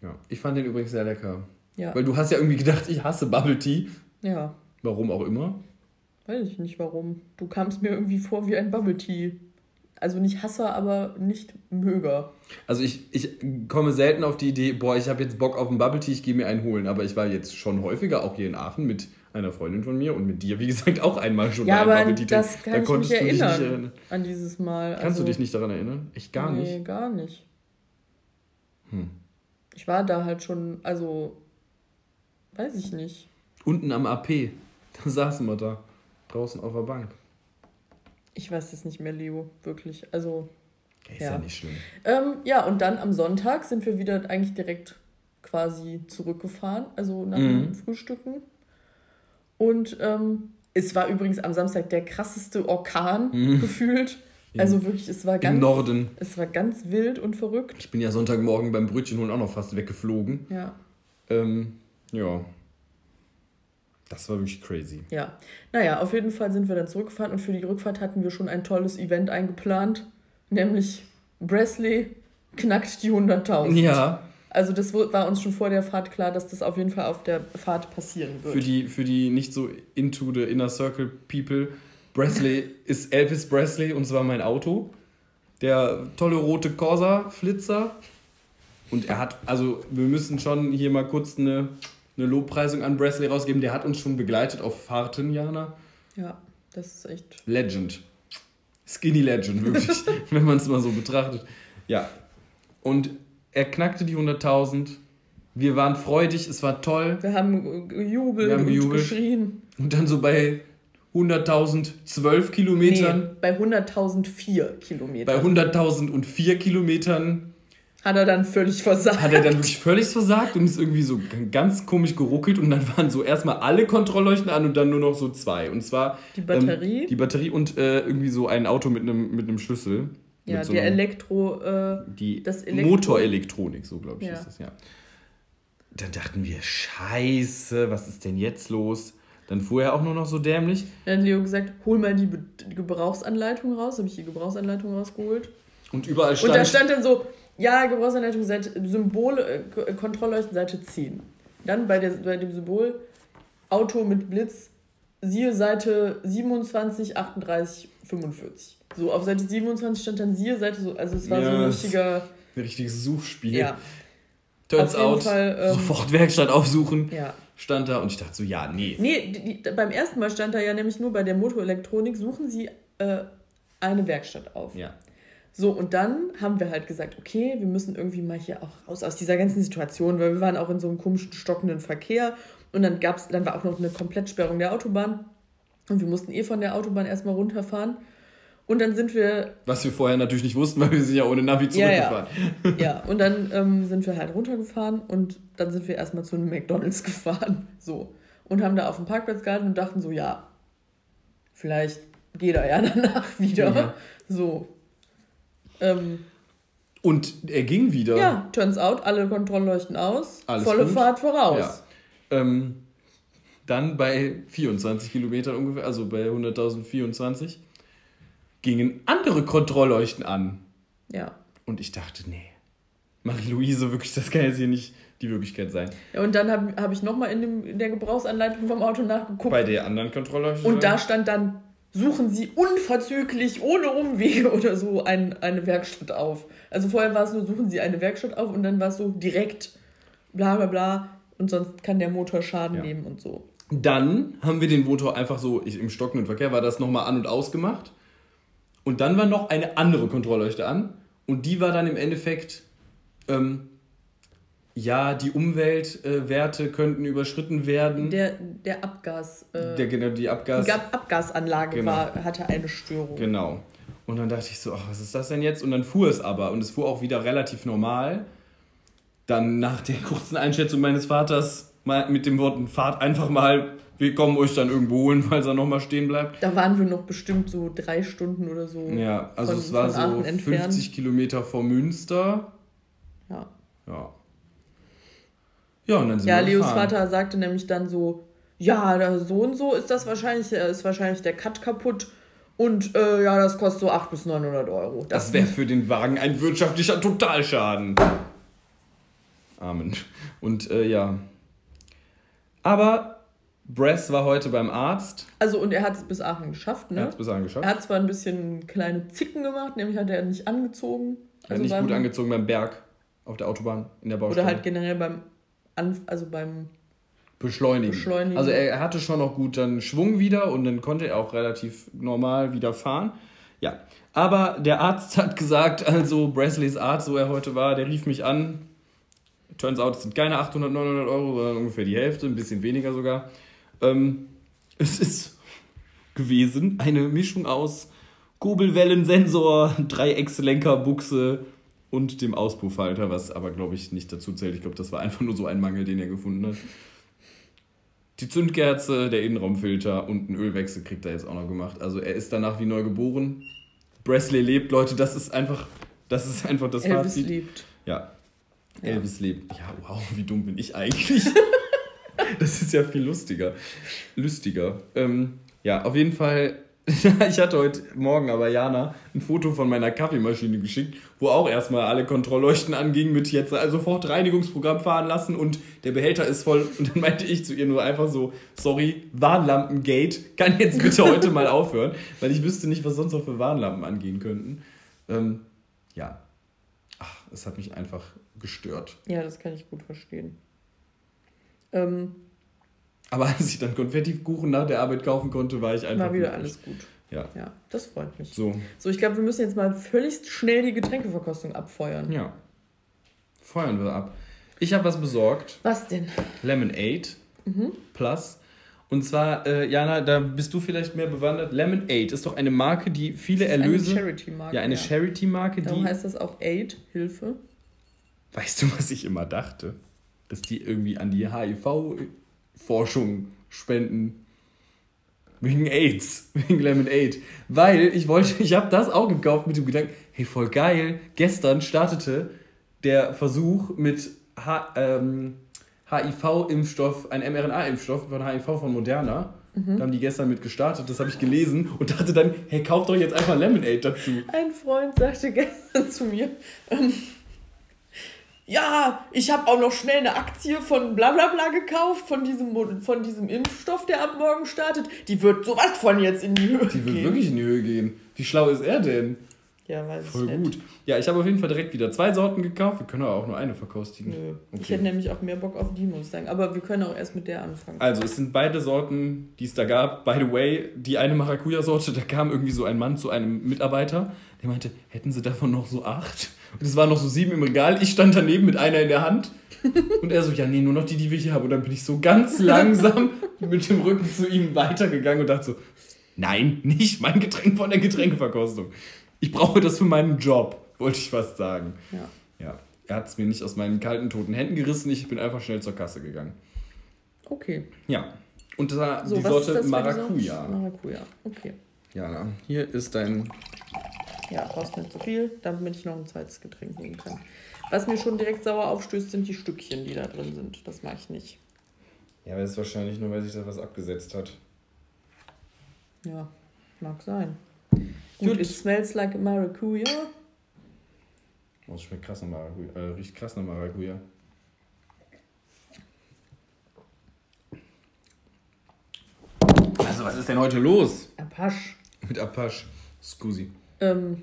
Ja. Ich fand den übrigens sehr lecker. Ja. Weil du hast ja irgendwie gedacht, ich hasse Bubble Tea. Ja, Warum auch immer. weiß ich nicht warum. Du kamst mir irgendwie vor wie ein Bubble Tea. Also nicht Hasser, aber nicht Möger. Also ich, ich komme selten auf die Idee, boah, ich habe jetzt Bock auf einen Bubble Tea, ich gehe mir einen holen. Aber ich war jetzt schon häufiger, auch hier in Aachen, mit einer Freundin von mir und mit dir, wie gesagt, auch einmal schon Ja, einem aber Bubble Tea. das kann da ich konntest mich du dich erinnern nicht erinnern. an dieses Mal. Kannst also, du dich nicht daran erinnern? Ich gar nee, nicht. Hm. gar nicht. Ich war da halt schon, also, weiß ich nicht. Unten am AP, da saßen wir da, draußen auf der Bank. Ich weiß es nicht mehr, Leo, wirklich. Also, Ja, ist Ja. ja. nicht schlimm. ähm, ja, und dann am Sonntag sind wir wieder eigentlich direkt quasi zurückgefahren, also nach dem Mhm. Frühstücken. Und ähm, es war übrigens am Samstag der krasseste Orkan gefühlt. Also wirklich, es war Mhm. Im ganz, Norden. es war ganz wild und verrückt. Ich bin ja Sonntagmorgen beim Brötchen holen auch noch fast weggeflogen. Ja, Ähm, ja. Das war wirklich crazy. ja. Naja, auf jeden Fall sind wir dann zurückgefahren und für die Rückfahrt hatten wir schon ein tolles Event eingeplant, nämlich Bresley knackt die 100.000. Ja, Also das war uns schon vor der Fahrt klar, dass das auf jeden Fall auf der Fahrt passieren wird. für die, für die nicht so into the inner circle people, Presley ist Elvis Presley und zwar mein Auto. Der tolle rote Corsa-Flitzer. Und er hat, also wir müssen schon hier mal kurz eine, eine Lobpreisung an Presley rausgeben. Der hat uns schon begleitet auf Fahrten, Jana. ja, das ist echt. Legend. Skinny Legend, wirklich, wenn man es mal so betrachtet. Ja. Und er knackte die 100.000. Wir waren freudig, es war toll. Wir haben gejubelt Wir haben und gejubelt. geschrien. Und dann so bei 100.000 12 Nee, Kilometern, bei 100.004 Kilometern. bei 100.000 und 4 Kilometern Hat er dann völlig versagt. hat er dann wirklich völlig versagt und ist irgendwie so ganz komisch geruckelt und dann waren so erstmal alle Kontrollleuchten an und dann nur noch so zwei. Und zwar Die Batterie? Ähm, die Batterie und äh, irgendwie so ein Auto mit einem mit einem Schlüssel. ja, so der einem- Elektro. Äh, die das Elektro- Motorelektronik, so glaube ich Ja. ist das, ja. Dann dachten wir, scheiße, was ist denn jetzt los? Dann fuhr er auch nur noch so dämlich. dann hat Leo gesagt, hol mal die, Gebrauchsanleitung raus. Habe ich die Gebrauchsanleitung rausgeholt. Und überall Und stand, da stand dann so, ja, Gebrauchsanleitung, Seite, Symbol, äh, äh, Kontrollleuchten, Seite 10. Dann bei, der, bei dem Symbol Auto mit Blitz, siehe Seite 27, 38, 45. So, auf Seite 27 stand dann siehe Seite, so, also es war so ein Ja, richtiger, ein richtiges Suchspiel. ja, Turns out, Fall, ähm, sofort Werkstatt aufsuchen. ja. Stand da und ich dachte so, ja, nee. Nee, die, die, beim ersten Mal stand da ja nämlich nur bei der Motorelektronik, suchen Sie äh, eine Werkstatt auf. Ja. So, und dann haben wir halt gesagt, okay, wir müssen irgendwie mal hier auch raus aus dieser ganzen Situation, weil wir waren auch in so einem komischen, stockenden Verkehr. Und dann gab's, dann war auch noch eine Komplettsperrung der Autobahn. Und wir mussten eh von der Autobahn erstmal runterfahren. Und dann sind wir, Was wir vorher natürlich nicht wussten, weil wir sind ja ohne Navi Ja, ja. zurückgefahren. ja, und dann ähm, sind wir halt runtergefahren und dann sind wir erstmal zu einem McDonalds gefahren. So. Und haben da auf dem Parkplatz gehalten und dachten so, ja, vielleicht geht er ja danach wieder. Ja. So. Ähm, Und er ging wieder. Ja, turns out, alle Kontrollleuchten aus, Alles volle gut. Fahrt voraus. Ja. Ähm, dann bei 24 Kilometern ungefähr, also bei 100.024, gingen andere Kontrollleuchten an. Ja. Und ich dachte, nee, Marie-Louise, wirklich, das kann jetzt hier nicht die Wirklichkeit sein. ja und dann habe hab ich nochmal in, dem- in der Gebrauchsanleitung vom Auto nachgeguckt. Bei der anderen Kontrollleuchte? und da stand dann, suchen Sie unverzüglich, ohne Umwege oder so, ein, eine Werkstatt auf. Also vorher war es nur, suchen Sie eine Werkstatt auf und dann war es so direkt, bla bla bla. Und sonst kann der Motor Schaden Ja. nehmen und so. Dann haben wir den Motor einfach so, ich, im stockenden Verkehr war das nochmal an- und ausgemacht. Und dann war noch eine andere Kontrollleuchte an. Und die war dann im Endeffekt, ähm, ja, die Umweltwerte könnten überschritten werden. Der, der Abgas, äh, Der, genau, die Abgas. die Abgasanlage Genau. war, hatte eine Störung. Genau. Und dann dachte ich so, ach, was ist das denn jetzt? Und dann fuhr es aber und es fuhr auch wieder relativ normal. Dann nach der kurzen Einschätzung meines Vaters mal mit den Worten, fahrt einfach mal, wir kommen euch dann irgendwo holen, falls er nochmal stehen bleibt. Da waren wir noch bestimmt so drei Stunden oder so. Ja, also von- es war so Aachen entfernt. 50 Kilometer vor Münster. Ja. Ja. Ja, und dann sind Ja, wir Leos gefahren. Vater sagte nämlich dann so, ja, so und so ist das wahrscheinlich, äh, ist wahrscheinlich der Cut kaputt Und äh, ja, das kostet so 800 bis 900 Euro. Das wäre für den Wagen ein wirtschaftlicher Totalschaden. Amen. Und äh, ja. Aber Bress war heute beim Arzt. Also, und er hat es bis Aachen geschafft, ne? Er hat es bis Aachen geschafft. Er hat zwar ein bisschen kleine Zicken gemacht, nämlich hat er nicht angezogen. Er hat nicht gut angezogen beim Berg auf der Autobahn in der Baustelle. Oder halt generell beim, Anf also beim beschleunigen. Beschleunigen. Also er hatte schon noch gut dann Schwung wieder und dann konnte er auch relativ normal wieder fahren. Ja, aber der Arzt hat gesagt, also Bresleys Arzt, wo er heute war, der rief mich an. Turns out, es sind keine 800, 900 Euro, sondern ungefähr die Hälfte, ein bisschen weniger sogar. Ähm, es ist gewesen eine Mischung aus Kurbelwellensensor, Dreieckslenkerbuchse und dem Auspuffhalter, was aber, glaube ich, nicht dazu zählt. Ich glaube, das war einfach nur so ein Mangel, den er gefunden hat. Die Zündkerze, der Innenraumfilter und ein Ölwechsel kriegt er jetzt auch noch gemacht. Also er ist danach wie neu geboren. Presley lebt, Leute, das ist einfach, das ist einfach das Elvis Fazit. liebt. Ja. Elvis lebt. Ja, wow, wie dumm bin ich eigentlich? das ist ja viel lustiger. Lustiger. Ähm, ja, auf jeden Fall. ich hatte heute Morgen aber Jana ein Foto von meiner Kaffeemaschine geschickt, wo auch erstmal alle Kontrollleuchten angingen mit jetzt sofort Reinigungsprogramm fahren lassen und der Behälter ist voll. Und dann meinte ich zu ihr nur einfach so, sorry, Warnlampengate kann jetzt bitte heute mal aufhören, weil ich wüsste nicht, was sonst noch für Warnlampen angehen könnten. Ähm, ja, ach, es hat mich einfach gestört. Ja, das kann ich gut verstehen. Ähm, Aber als ich dann Konfettikuchen nach der Arbeit kaufen konnte, war ich einfach. war wieder glücklich. alles gut. Ja. Ja, das freut mich. So, So, ich glaube, wir müssen jetzt mal völlig schnell die Getränkeverkostung abfeuern. ja. Feuern wir ab. Ich habe was besorgt. Was denn? Lemonade Mhm. Plus. Und zwar, äh, Jana, da bist du vielleicht mehr bewandert. Lemonade ist doch eine Marke, die viele Erlöse. Eine Charity-Marke. ja, eine Charity-Marke, Darum die. heißt das auch Aid, Hilfe. Weißt du, was ich immer dachte? Dass die irgendwie an die HIV-Forschung spenden. Wegen AIDS, wegen Lemonade. Weil ich wollte, ich habe das auch gekauft mit dem Gedanken, hey, voll geil. Gestern startete der Versuch mit H ähm, HIV-Impfstoff, ein mRNA-Impfstoff von HIV von Moderna. Da haben die gestern mit gestartet, das habe ich gelesen und dachte dann, hey, kauft doch jetzt einfach Lemonade dazu. Ein Freund sagte gestern zu mir, ähm, ja, ich habe auch noch schnell eine Aktie von bla bla bla gekauft, von diesem, von diesem Impfstoff, der ab morgen startet. Die wird sowas von jetzt in die Höhe Die wird gehen. wirklich in die Höhe gehen. Wie schlau ist er denn? Ja, weiß Voll ich nicht. gut. Ja, ich habe auf jeden Fall direkt wieder zwei Sorten gekauft. Wir können aber auch nur eine verkostigen. Nö. Ich Okay. hätte nämlich auch mehr Bock auf die, muss ich sagen. Aber wir können auch erst mit der anfangen. Also, es sind beide Sorten, die es da gab. By the way, die eine Maracuja-Sorte, da kam irgendwie so ein Mann zu einem Mitarbeiter, der meinte, hätten sie davon noch so acht? Und es waren noch so sieben im Regal. Ich stand daneben mit einer in der Hand. Und er so, ja, nee, nur noch die, die wir hier haben. Und dann bin ich so ganz langsam mit dem Rücken zu ihm weitergegangen und dachte so, nein, nicht mein Getränk von der Getränkeverkostung. Ich brauche das für meinen Job, wollte ich fast sagen. Ja. Ja, er hat es mir nicht aus meinen kalten, toten Händen gerissen. Ich bin einfach schnell zur Kasse gegangen. Okay. Ja. Und das war So, die Sorte Maracuja. Maracuja. Okay. Jana, hier ist dein. Ja, brauchst nicht so viel, damit ich noch ein zweites Getränk nehmen kann. Was mir schon direkt sauer aufstößt, sind die Stückchen, die da drin sind. Das mag ich nicht. Ja, aber das ist wahrscheinlich nur, weil sich da was abgesetzt hat. Ja, mag sein. Gut, Gut. it smells like Maracuja. Oh, es schmeckt krass nach Maracuja. Äh, riecht krass nach Maracuja. Also, was ist denn heute los? Apache. Mit Apache. Scusi. Ähm,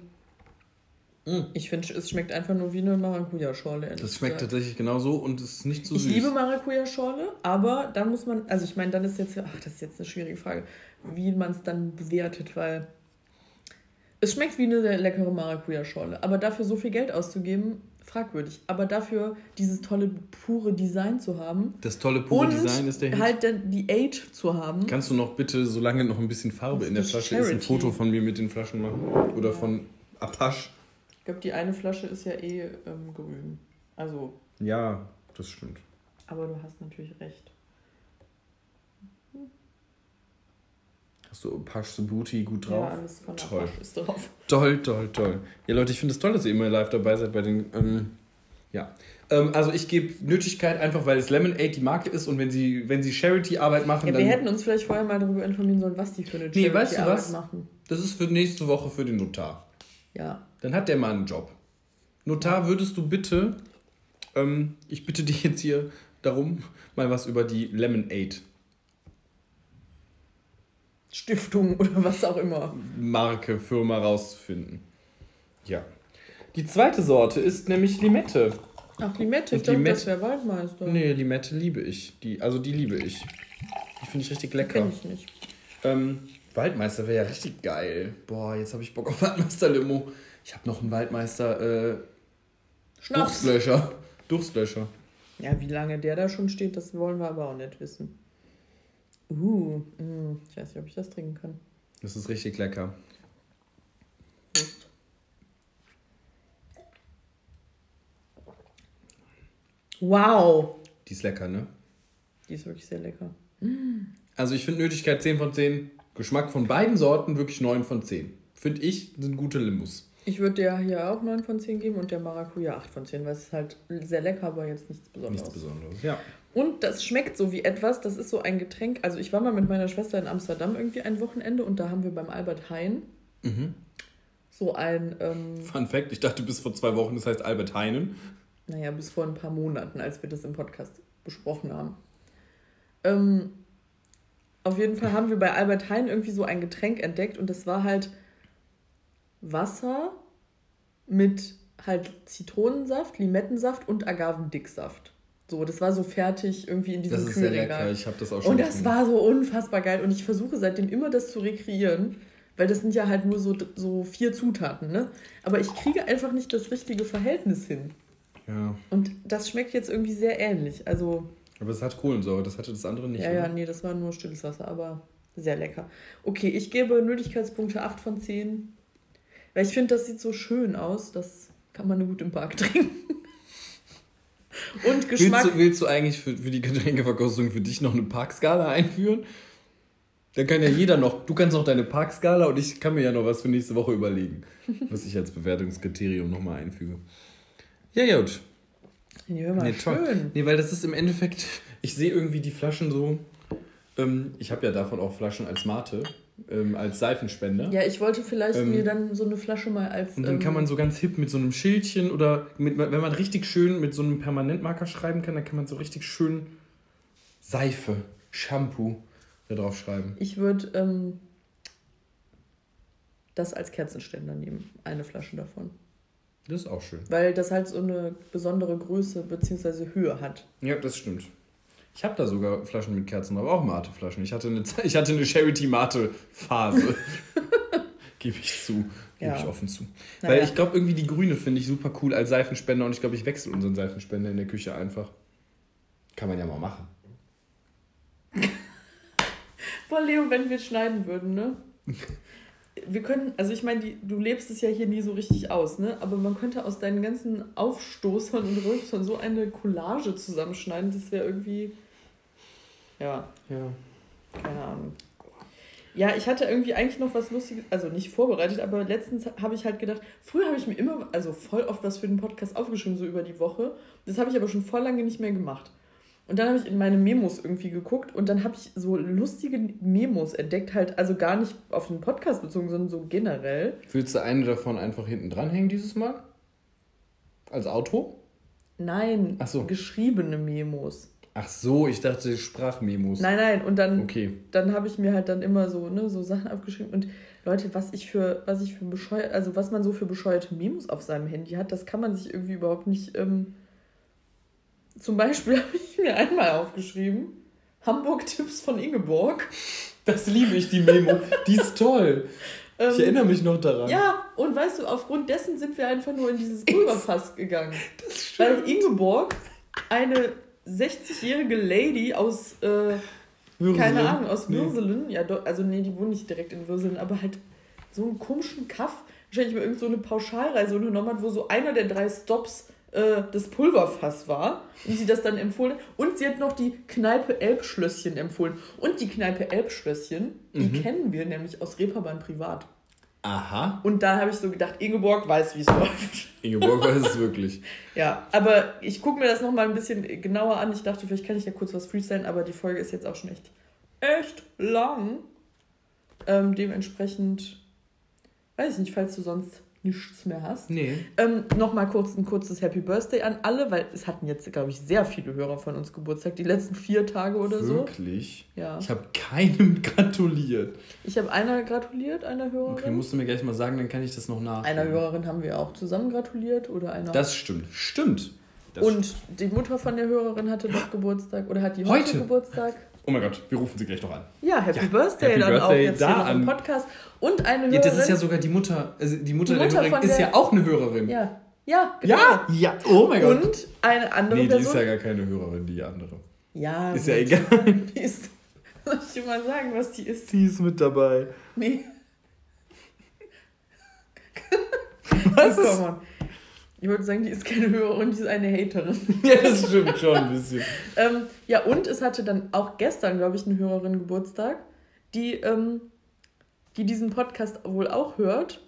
Mm. Ich finde, es schmeckt einfach nur wie eine Maracuja-Schorle. Das schmeckt gesagt. tatsächlich genauso und es ist nicht so Ich süß. liebe Maracuja-Schorle, aber dann muss man, also ich meine, dann ist jetzt, ach, das ist jetzt eine schwierige Frage, wie man es dann bewertet, weil es schmeckt wie eine leckere Maracuja-Schorle, aber dafür so viel Geld auszugeben, fragwürdig. Aber dafür dieses tolle, pure Design zu haben Das tolle pure und Design ist der Hit. halt dann die Age zu haben. Kannst du noch bitte, solange noch ein bisschen Farbe in der Flasche ist, ein Charity. Foto von mir mit den Flaschen machen? Oder Ja. von Apache? Ich glaube, die eine Flasche ist ja eh ähm, grün. Also, Ja, das stimmt. aber du hast natürlich recht. Hast du Apache the Booty gut Ja, drauf? alles von Toll. Apache ist drauf. Toll, toll, toll. Ja, Leute, ich finde es toll, dass ihr immer live dabei seid bei den. Ähm, ja. Ähm, also ich gebe Nötigkeit einfach, weil es Lemonade die Marke ist und wenn sie, wenn sie Charity-Arbeit machen, Ja, dann... wir hätten uns vielleicht vorher mal darüber informieren sollen, was die für eine Nee, weißt du Charity-Arbeit was? machen. Das ist für nächste Woche für den Notar. Ja. Dann hat der mal einen Job. Notar, würdest du bitte, ähm, ich bitte dich jetzt hier darum, mal was über die Lemonade Stiftung oder was auch immer. Marke, Firma rauszufinden. Ja. Die zweite Sorte ist nämlich Limette. Ach, Limette, ich Limette- das wäre Waldmeister. Nee, Limette liebe ich. Die, also die liebe ich. Die finde ich richtig lecker. Kenn ich nicht. Ähm, Waldmeister wäre ja richtig geil. Boah, jetzt habe ich Bock auf Waldmeister-Limo. Ich habe noch einen Waldmeister äh, Schnaps. Durstlöscher. Ja, wie lange der da schon steht, das wollen wir aber auch nicht wissen. Uh, mh, ich weiß nicht, ob ich das trinken kann. Das ist richtig lecker. Wow, Die ist lecker, ne? die ist wirklich sehr lecker. Also ich finde Nötigkeit 10 von 10. Geschmack von beiden Sorten wirklich 9 von 10. Finde ich, sind gute Limous. Ich würde der hier auch 9 von 10 geben und der Maracuja 8 von 10, weil es ist halt sehr lecker, aber jetzt nichts Besonderes. Nichts Besonderes. Ja. Und das schmeckt so wie etwas, das ist so ein Getränk. Also ich war mal mit meiner Schwester in Amsterdam irgendwie ein Wochenende und da haben wir beim Albert Heijn Mhm. so ein, ähm, Fun Fact, ich dachte bis vor zwei Wochen, das heißt Albert Heinen. naja, bis vor ein paar Monaten, als wir das im Podcast besprochen haben. Ähm, auf jeden Fall haben wir bei Albert Heijn irgendwie so ein Getränk entdeckt und das war halt Wasser mit halt Zitronensaft, Limettensaft und Agavendicksaft. So, das war so fertig irgendwie in diesem Das ist sehr lecker. Ich habe das auch schon Und das gefunden. war so unfassbar geil. Und ich versuche seitdem immer das zu rekreieren, weil das sind ja halt nur so, so vier Zutaten, ne? Aber ich kriege einfach nicht das richtige Verhältnis hin. Ja. Und das schmeckt jetzt irgendwie sehr ähnlich. Also, Aber es hat Kohlensäure, das hatte das andere nicht. ja, ja, oder? nee, das war nur stilles Wasser, aber sehr lecker. Okay, ich gebe Nötigkeitspunkte 8 von 10. Weil ich finde, das sieht so schön aus. Das kann man gut im Park trinken. Und Geschmack. Willst du, willst du eigentlich für, für die Getränkeverkostung für dich noch eine Parkskala einführen? Dann kann ja jeder noch, du kannst noch deine Parkskala und ich kann mir ja noch was für nächste Woche überlegen, was ich als Bewertungskriterium nochmal einfüge. Ja, gut. Nee, hör mal, Nee, toll. schön. Nee, weil das ist im Endeffekt, ich sehe irgendwie die Flaschen so, ähm, ich habe ja davon auch Flaschen als Mate, ähm, als Seifenspender. Ja, ich wollte vielleicht Ähm, mir dann so eine Flasche mal als. Und dann ähm, kann man so ganz hip mit so einem Schildchen oder mit, wenn man richtig schön mit so einem Permanentmarker schreiben kann, dann kann man so richtig schön Seife, Shampoo da drauf schreiben. Ich würde ähm, das als Kerzenständer nehmen. Eine Flasche davon. Das ist auch schön. Weil das halt so eine besondere Größe bzw. Höhe hat. Ja, das stimmt. Ich habe da sogar Flaschen mit Kerzen, aber auch Mate-Flaschen. Ich hatte eine, ich hatte eine Charity-Mate-Phase. Gebe ich zu. Gebe Ja. ich offen zu. Naja. Weil ich glaube, irgendwie die grüne finde ich super cool als Seifenspender und ich glaube, ich wechsle unseren Seifenspender in der Küche einfach. Kann man ja mal machen. Boah, Leo, wenn wir schneiden würden, ne? Wir können, also ich meine, du lebst es ja hier nie so richtig aus, ne? Aber man könnte aus deinen ganzen Aufstoßern und Rülpsern so eine Collage zusammenschneiden. Das wäre irgendwie. Ja, Ja. keine Ahnung. Ja, ich hatte irgendwie eigentlich noch was Lustiges, also nicht vorbereitet, aber letztens habe ich halt gedacht, früher habe ich mir immer, also voll oft was für den Podcast aufgeschrieben, so über die Woche. Das habe ich aber schon voll lange nicht mehr gemacht. Und dann habe ich in meine Memos irgendwie geguckt und dann habe ich so lustige Memos entdeckt, halt also gar nicht auf den Podcast bezogen, sondern so generell. Willst du eine davon einfach hinten dranhängen dieses Mal? Als Auto? Nein, Ach so. geschriebene Memos. Ach so, ich dachte Sprachmemos. Nein, nein, und dann Okay. dann habe ich mir halt dann immer so, ne, so Sachen aufgeschrieben. Und Leute, was ich für, was ich für bescheuert, also was man so für bescheuerte Memos auf seinem Handy hat, das kann man sich irgendwie überhaupt nicht. Ähm zum Beispiel habe ich mir einmal aufgeschrieben: Hamburg-Tipps von Ingeborg. Das liebe ich, die Memo. Die ist toll. Ähm, Ich erinnere mich noch daran. Ja, und weißt du, aufgrund dessen sind wir einfach nur in dieses Pulverfass gegangen. Weil Ingeborg, eine 60-jährige Lady aus, äh, keine Ahnung, aus Nee. Würselen, ja, do- also nee, die wohnen nicht direkt in Würselen, aber halt so einen komischen Kaff, wahrscheinlich mal irgend so eine Pauschalreise unternommen hat, wo so einer der drei Stops äh, das Pulverfass war und sie das dann empfohlen hat. Und sie hat noch die Kneipe Elbschlösschen empfohlen. Und die Kneipe Elbschlösschen, die kennen wir nämlich aus Reeperbahn privat. Aha. Und da habe ich so gedacht, Ingeborg weiß, wie es läuft. Ingeborg weiß es wirklich. Ja, aber ich gucke mir das nochmal ein bisschen genauer an. Ich dachte, vielleicht kann ich ja kurz was freestylen, aber die Folge ist jetzt auch schon echt, echt lang. Ähm, dementsprechend, weiß ich nicht, falls du sonst nichts mehr hast. Nee. Ähm, Nochmal kurz ein kurzes Happy Birthday an alle, weil es hatten jetzt, glaube ich, sehr viele Hörer von uns Geburtstag, die letzten vier Tage oder so. Wirklich? Ja. Ich habe keinem gratuliert. Ich habe einer gratuliert, einer Hörerin. Okay, musst du mir gleich mal sagen, dann kann ich das noch nach. einer Hörerin haben wir auch zusammen gratuliert oder einer. Das stimmt. Stimmt. Das und die Mutter von der Hörerin hatte doch Geburtstag oder hat die heute, Heute? Geburtstag. Oh mein Gott, wir rufen sie gleich noch an. Ja, Happy Ja, Birthday Happy dann auch Birthday jetzt da hier im Podcast. Und eine Hörerin. Ja, das ist ja sogar die Mutter. Also die Mutter, Die der Mutter Hörerin von ist der- ja auch eine Hörerin. Ja, ja, genau. Ja, ja. Oh mein Gott. Und eine andere nee, die ist Person. ja gar keine Hörerin, die andere. ja, Ist ja gut. egal. Die ist. Soll ich dir mal sagen, was die ist? Sie ist mit dabei. Nee. Was Oh, ist? Ich wollte sagen, die ist keine Hörerin, die ist eine Haterin. Ja, das stimmt schon ein bisschen. ähm, ja, und es hatte dann auch gestern, glaube ich, eine Hörerin Geburtstag, die, ähm, die diesen Podcast wohl auch hört.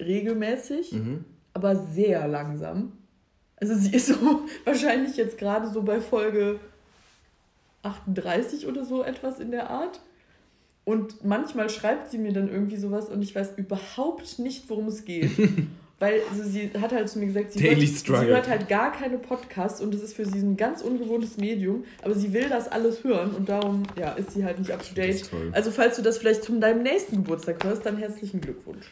Regelmäßig, Mhm. aber sehr langsam. Also sie ist so wahrscheinlich jetzt gerade so bei Folge 38 oder so etwas in der Art. Und manchmal schreibt sie mir dann irgendwie sowas und ich weiß überhaupt nicht, worum es geht. Weil also sie hat halt zu mir gesagt, sie hört, sie hört halt gar keine Podcasts und das ist für sie ein ganz ungewohntes Medium, aber sie will das alles hören und darum ja, ist sie halt nicht up to date. Also falls du das vielleicht zu deinem nächsten Geburtstag hörst, dann herzlichen Glückwunsch.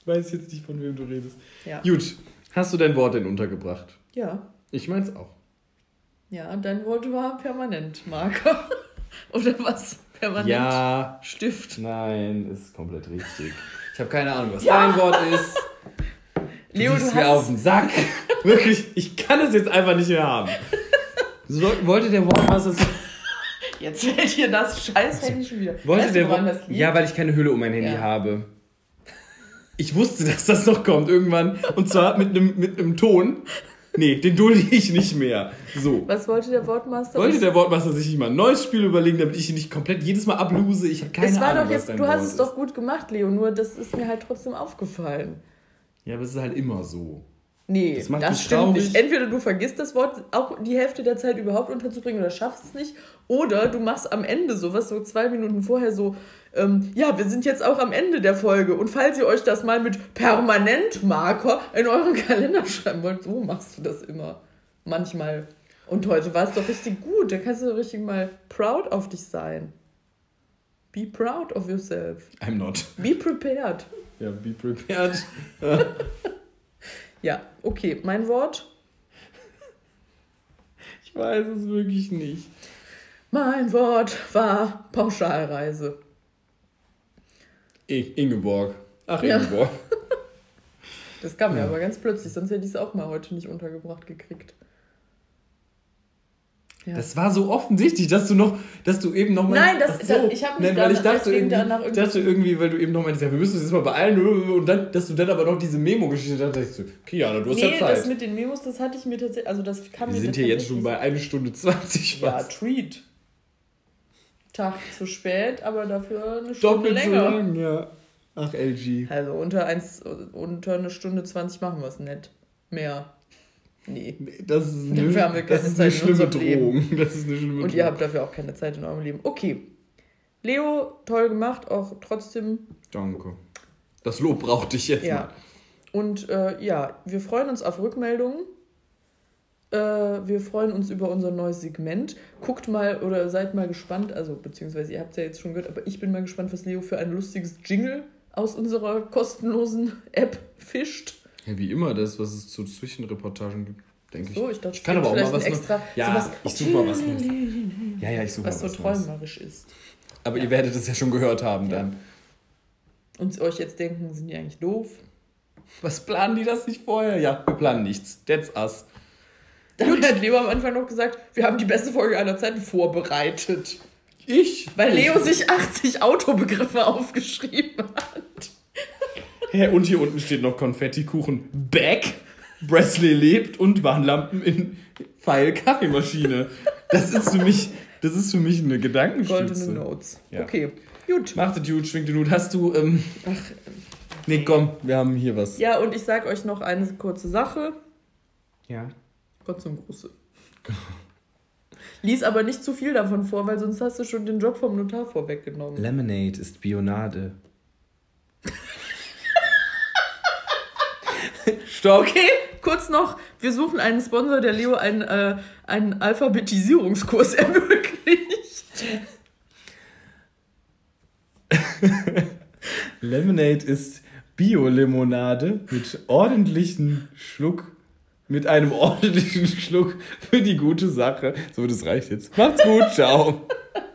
Ich weiß jetzt nicht, von wem du redest. Ja. Gut, hast du dein Wort denn untergebracht? Ja. Ich meins auch. Ja, dein Wort war Permanentmarker. Oder was? Permanent Ja, Stift. nein, ist komplett richtig. Ich habe keine Ahnung, was Ja. dein Wort ist. Du Leo, du mir auf hast den Sack. Wirklich, ich kann es jetzt einfach nicht mehr haben. So, wollte der Wortmaster Jetzt fällt dir das scheiß Handy schon wieder. wollte weißt der woran Wort, das liegt? Ja, weil ich keine Hülle um mein Handy Ja. habe. Ich wusste, dass das noch kommt irgendwann. Und zwar mit einem mit einem Ton. Nee, den dulde ich nicht mehr. So. Was wollte der Wortmaster? Wollte der Wortmaster sich nicht mal ein neues Spiel überlegen, damit ich ihn nicht komplett jedes Mal abluse? Ich habe keine es war Ahnung, doch jetzt, du Wort hast es ist. doch gut gemacht, Leo, nur das ist mir halt trotzdem aufgefallen. Ja, aber es ist halt immer so. Nee, Das das, macht mich stimmt traurig. nicht. Entweder du vergisst das Wort auch die Hälfte der Zeit überhaupt unterzubringen oder schaffst es nicht. Oder du machst am Ende sowas, so zwei Minuten vorher so, ähm, ja, wir sind jetzt auch am Ende der Folge. Und falls ihr euch das mal mit Permanentmarker in euren Kalender schreiben wollt, so machst du das immer. Manchmal. Und heute war es doch richtig gut. Da kannst du richtig mal proud auf dich sein. Be proud of yourself. I'm not. Be prepared. Ja, be prepared. Ja, okay, mein Wort. Ich weiß es wirklich nicht. Mein Wort war Pauschalreise. Ingeborg. Ach, Ja. Ingeborg. Das kam mir aber ganz plötzlich, sonst hätte ich es auch mal heute nicht untergebracht gekriegt. Ja. Das war so offensichtlich, dass du noch, dass du eben noch mal. Nein, das- so. das- ich hab mich Nein, weil ich dachte irgendwie, irgendwie- dachte irgendwie, weil du eben noch meintest, ja, wir müssen uns jetzt mal beeilen und dann, dass du dann aber noch diese Memo-Geschichte da dachte ich so, okay, Jana, du hast nee, ja Zeit. das mit den Memos, das hatte ich mir tatsächlich, also das kam wir mir sind hier jetzt schon bei 1 Stunde 20 Ja, fast. Treat. Tag zu spät, aber dafür eine Stunde Doppelt so länger. lang, ja. Ach, LG. Also unter, eins, unter eine Stunde 20 machen wir es nicht. Mehr. Nee. Das ist Dafür eine, haben wir das keine ist Zeit eine in unserem Leben. Drohung. Das ist eine schlimme Und ihr habt dafür auch keine Zeit in eurem Leben. Okay. Leo, toll gemacht, auch trotzdem Danke. Das Lob brauchte ich jetzt Ja. mal. Und äh, ja, wir freuen uns auf Rückmeldungen. Äh, wir freuen uns über unser neues Segment. Guckt mal oder seid mal gespannt, also beziehungsweise ihr habt es ja jetzt schon gehört, aber ich bin mal gespannt, was Leo für ein lustiges Jingle aus unserer kostenlosen App fischt. Ja, wie immer das, was es zu Zwischenreportagen gibt, denke So, ich. ich dachte, Ich kann aber auch mal was extra, Ja, sowas, ich suche mal was Neues. Ja, ja, ich suche was mal so was Neues. träumerisch ist. Aber ihr werdet es ja schon gehört haben Ja. dann. Und euch jetzt denken, sind die eigentlich doof? Was planen die das nicht vorher? Ja, wir planen nichts. That's us. Damit hat Leo am Anfang noch gesagt, wir haben die beste Folge aller Zeiten vorbereitet. Ich? Weil Leo sich 80 Autobegriffe aufgeschrieben hat. Hä, und hier unten steht noch Konfettikuchen. Back. Bresley lebt und Warnlampen in Pfeil Kaffeemaschine. Das ist für mich, das ist für mich eine Goldene Gedankenstütze. Notes. Ja. Okay, gut. Macht es gut, schwingt den Hut. Hast du, ähm, Nee, komm, wir haben hier was. Ja, und ich sag euch noch eine kurze Sache. Ja. Gruße. Lies aber nicht zu viel davon vor, weil sonst hast du schon den Job vom Notar vorweggenommen. Lemonade ist Bionade. Stopp. Okay, kurz noch. Wir suchen einen Sponsor, der Leo einen, äh, einen Alphabetisierungskurs ermöglicht. Lemonade ist Bio-Limonade mit ordentlichen Schluck, mit einem ordentlichen Schluck für die gute Sache. So, das reicht jetzt. Macht's gut, ciao.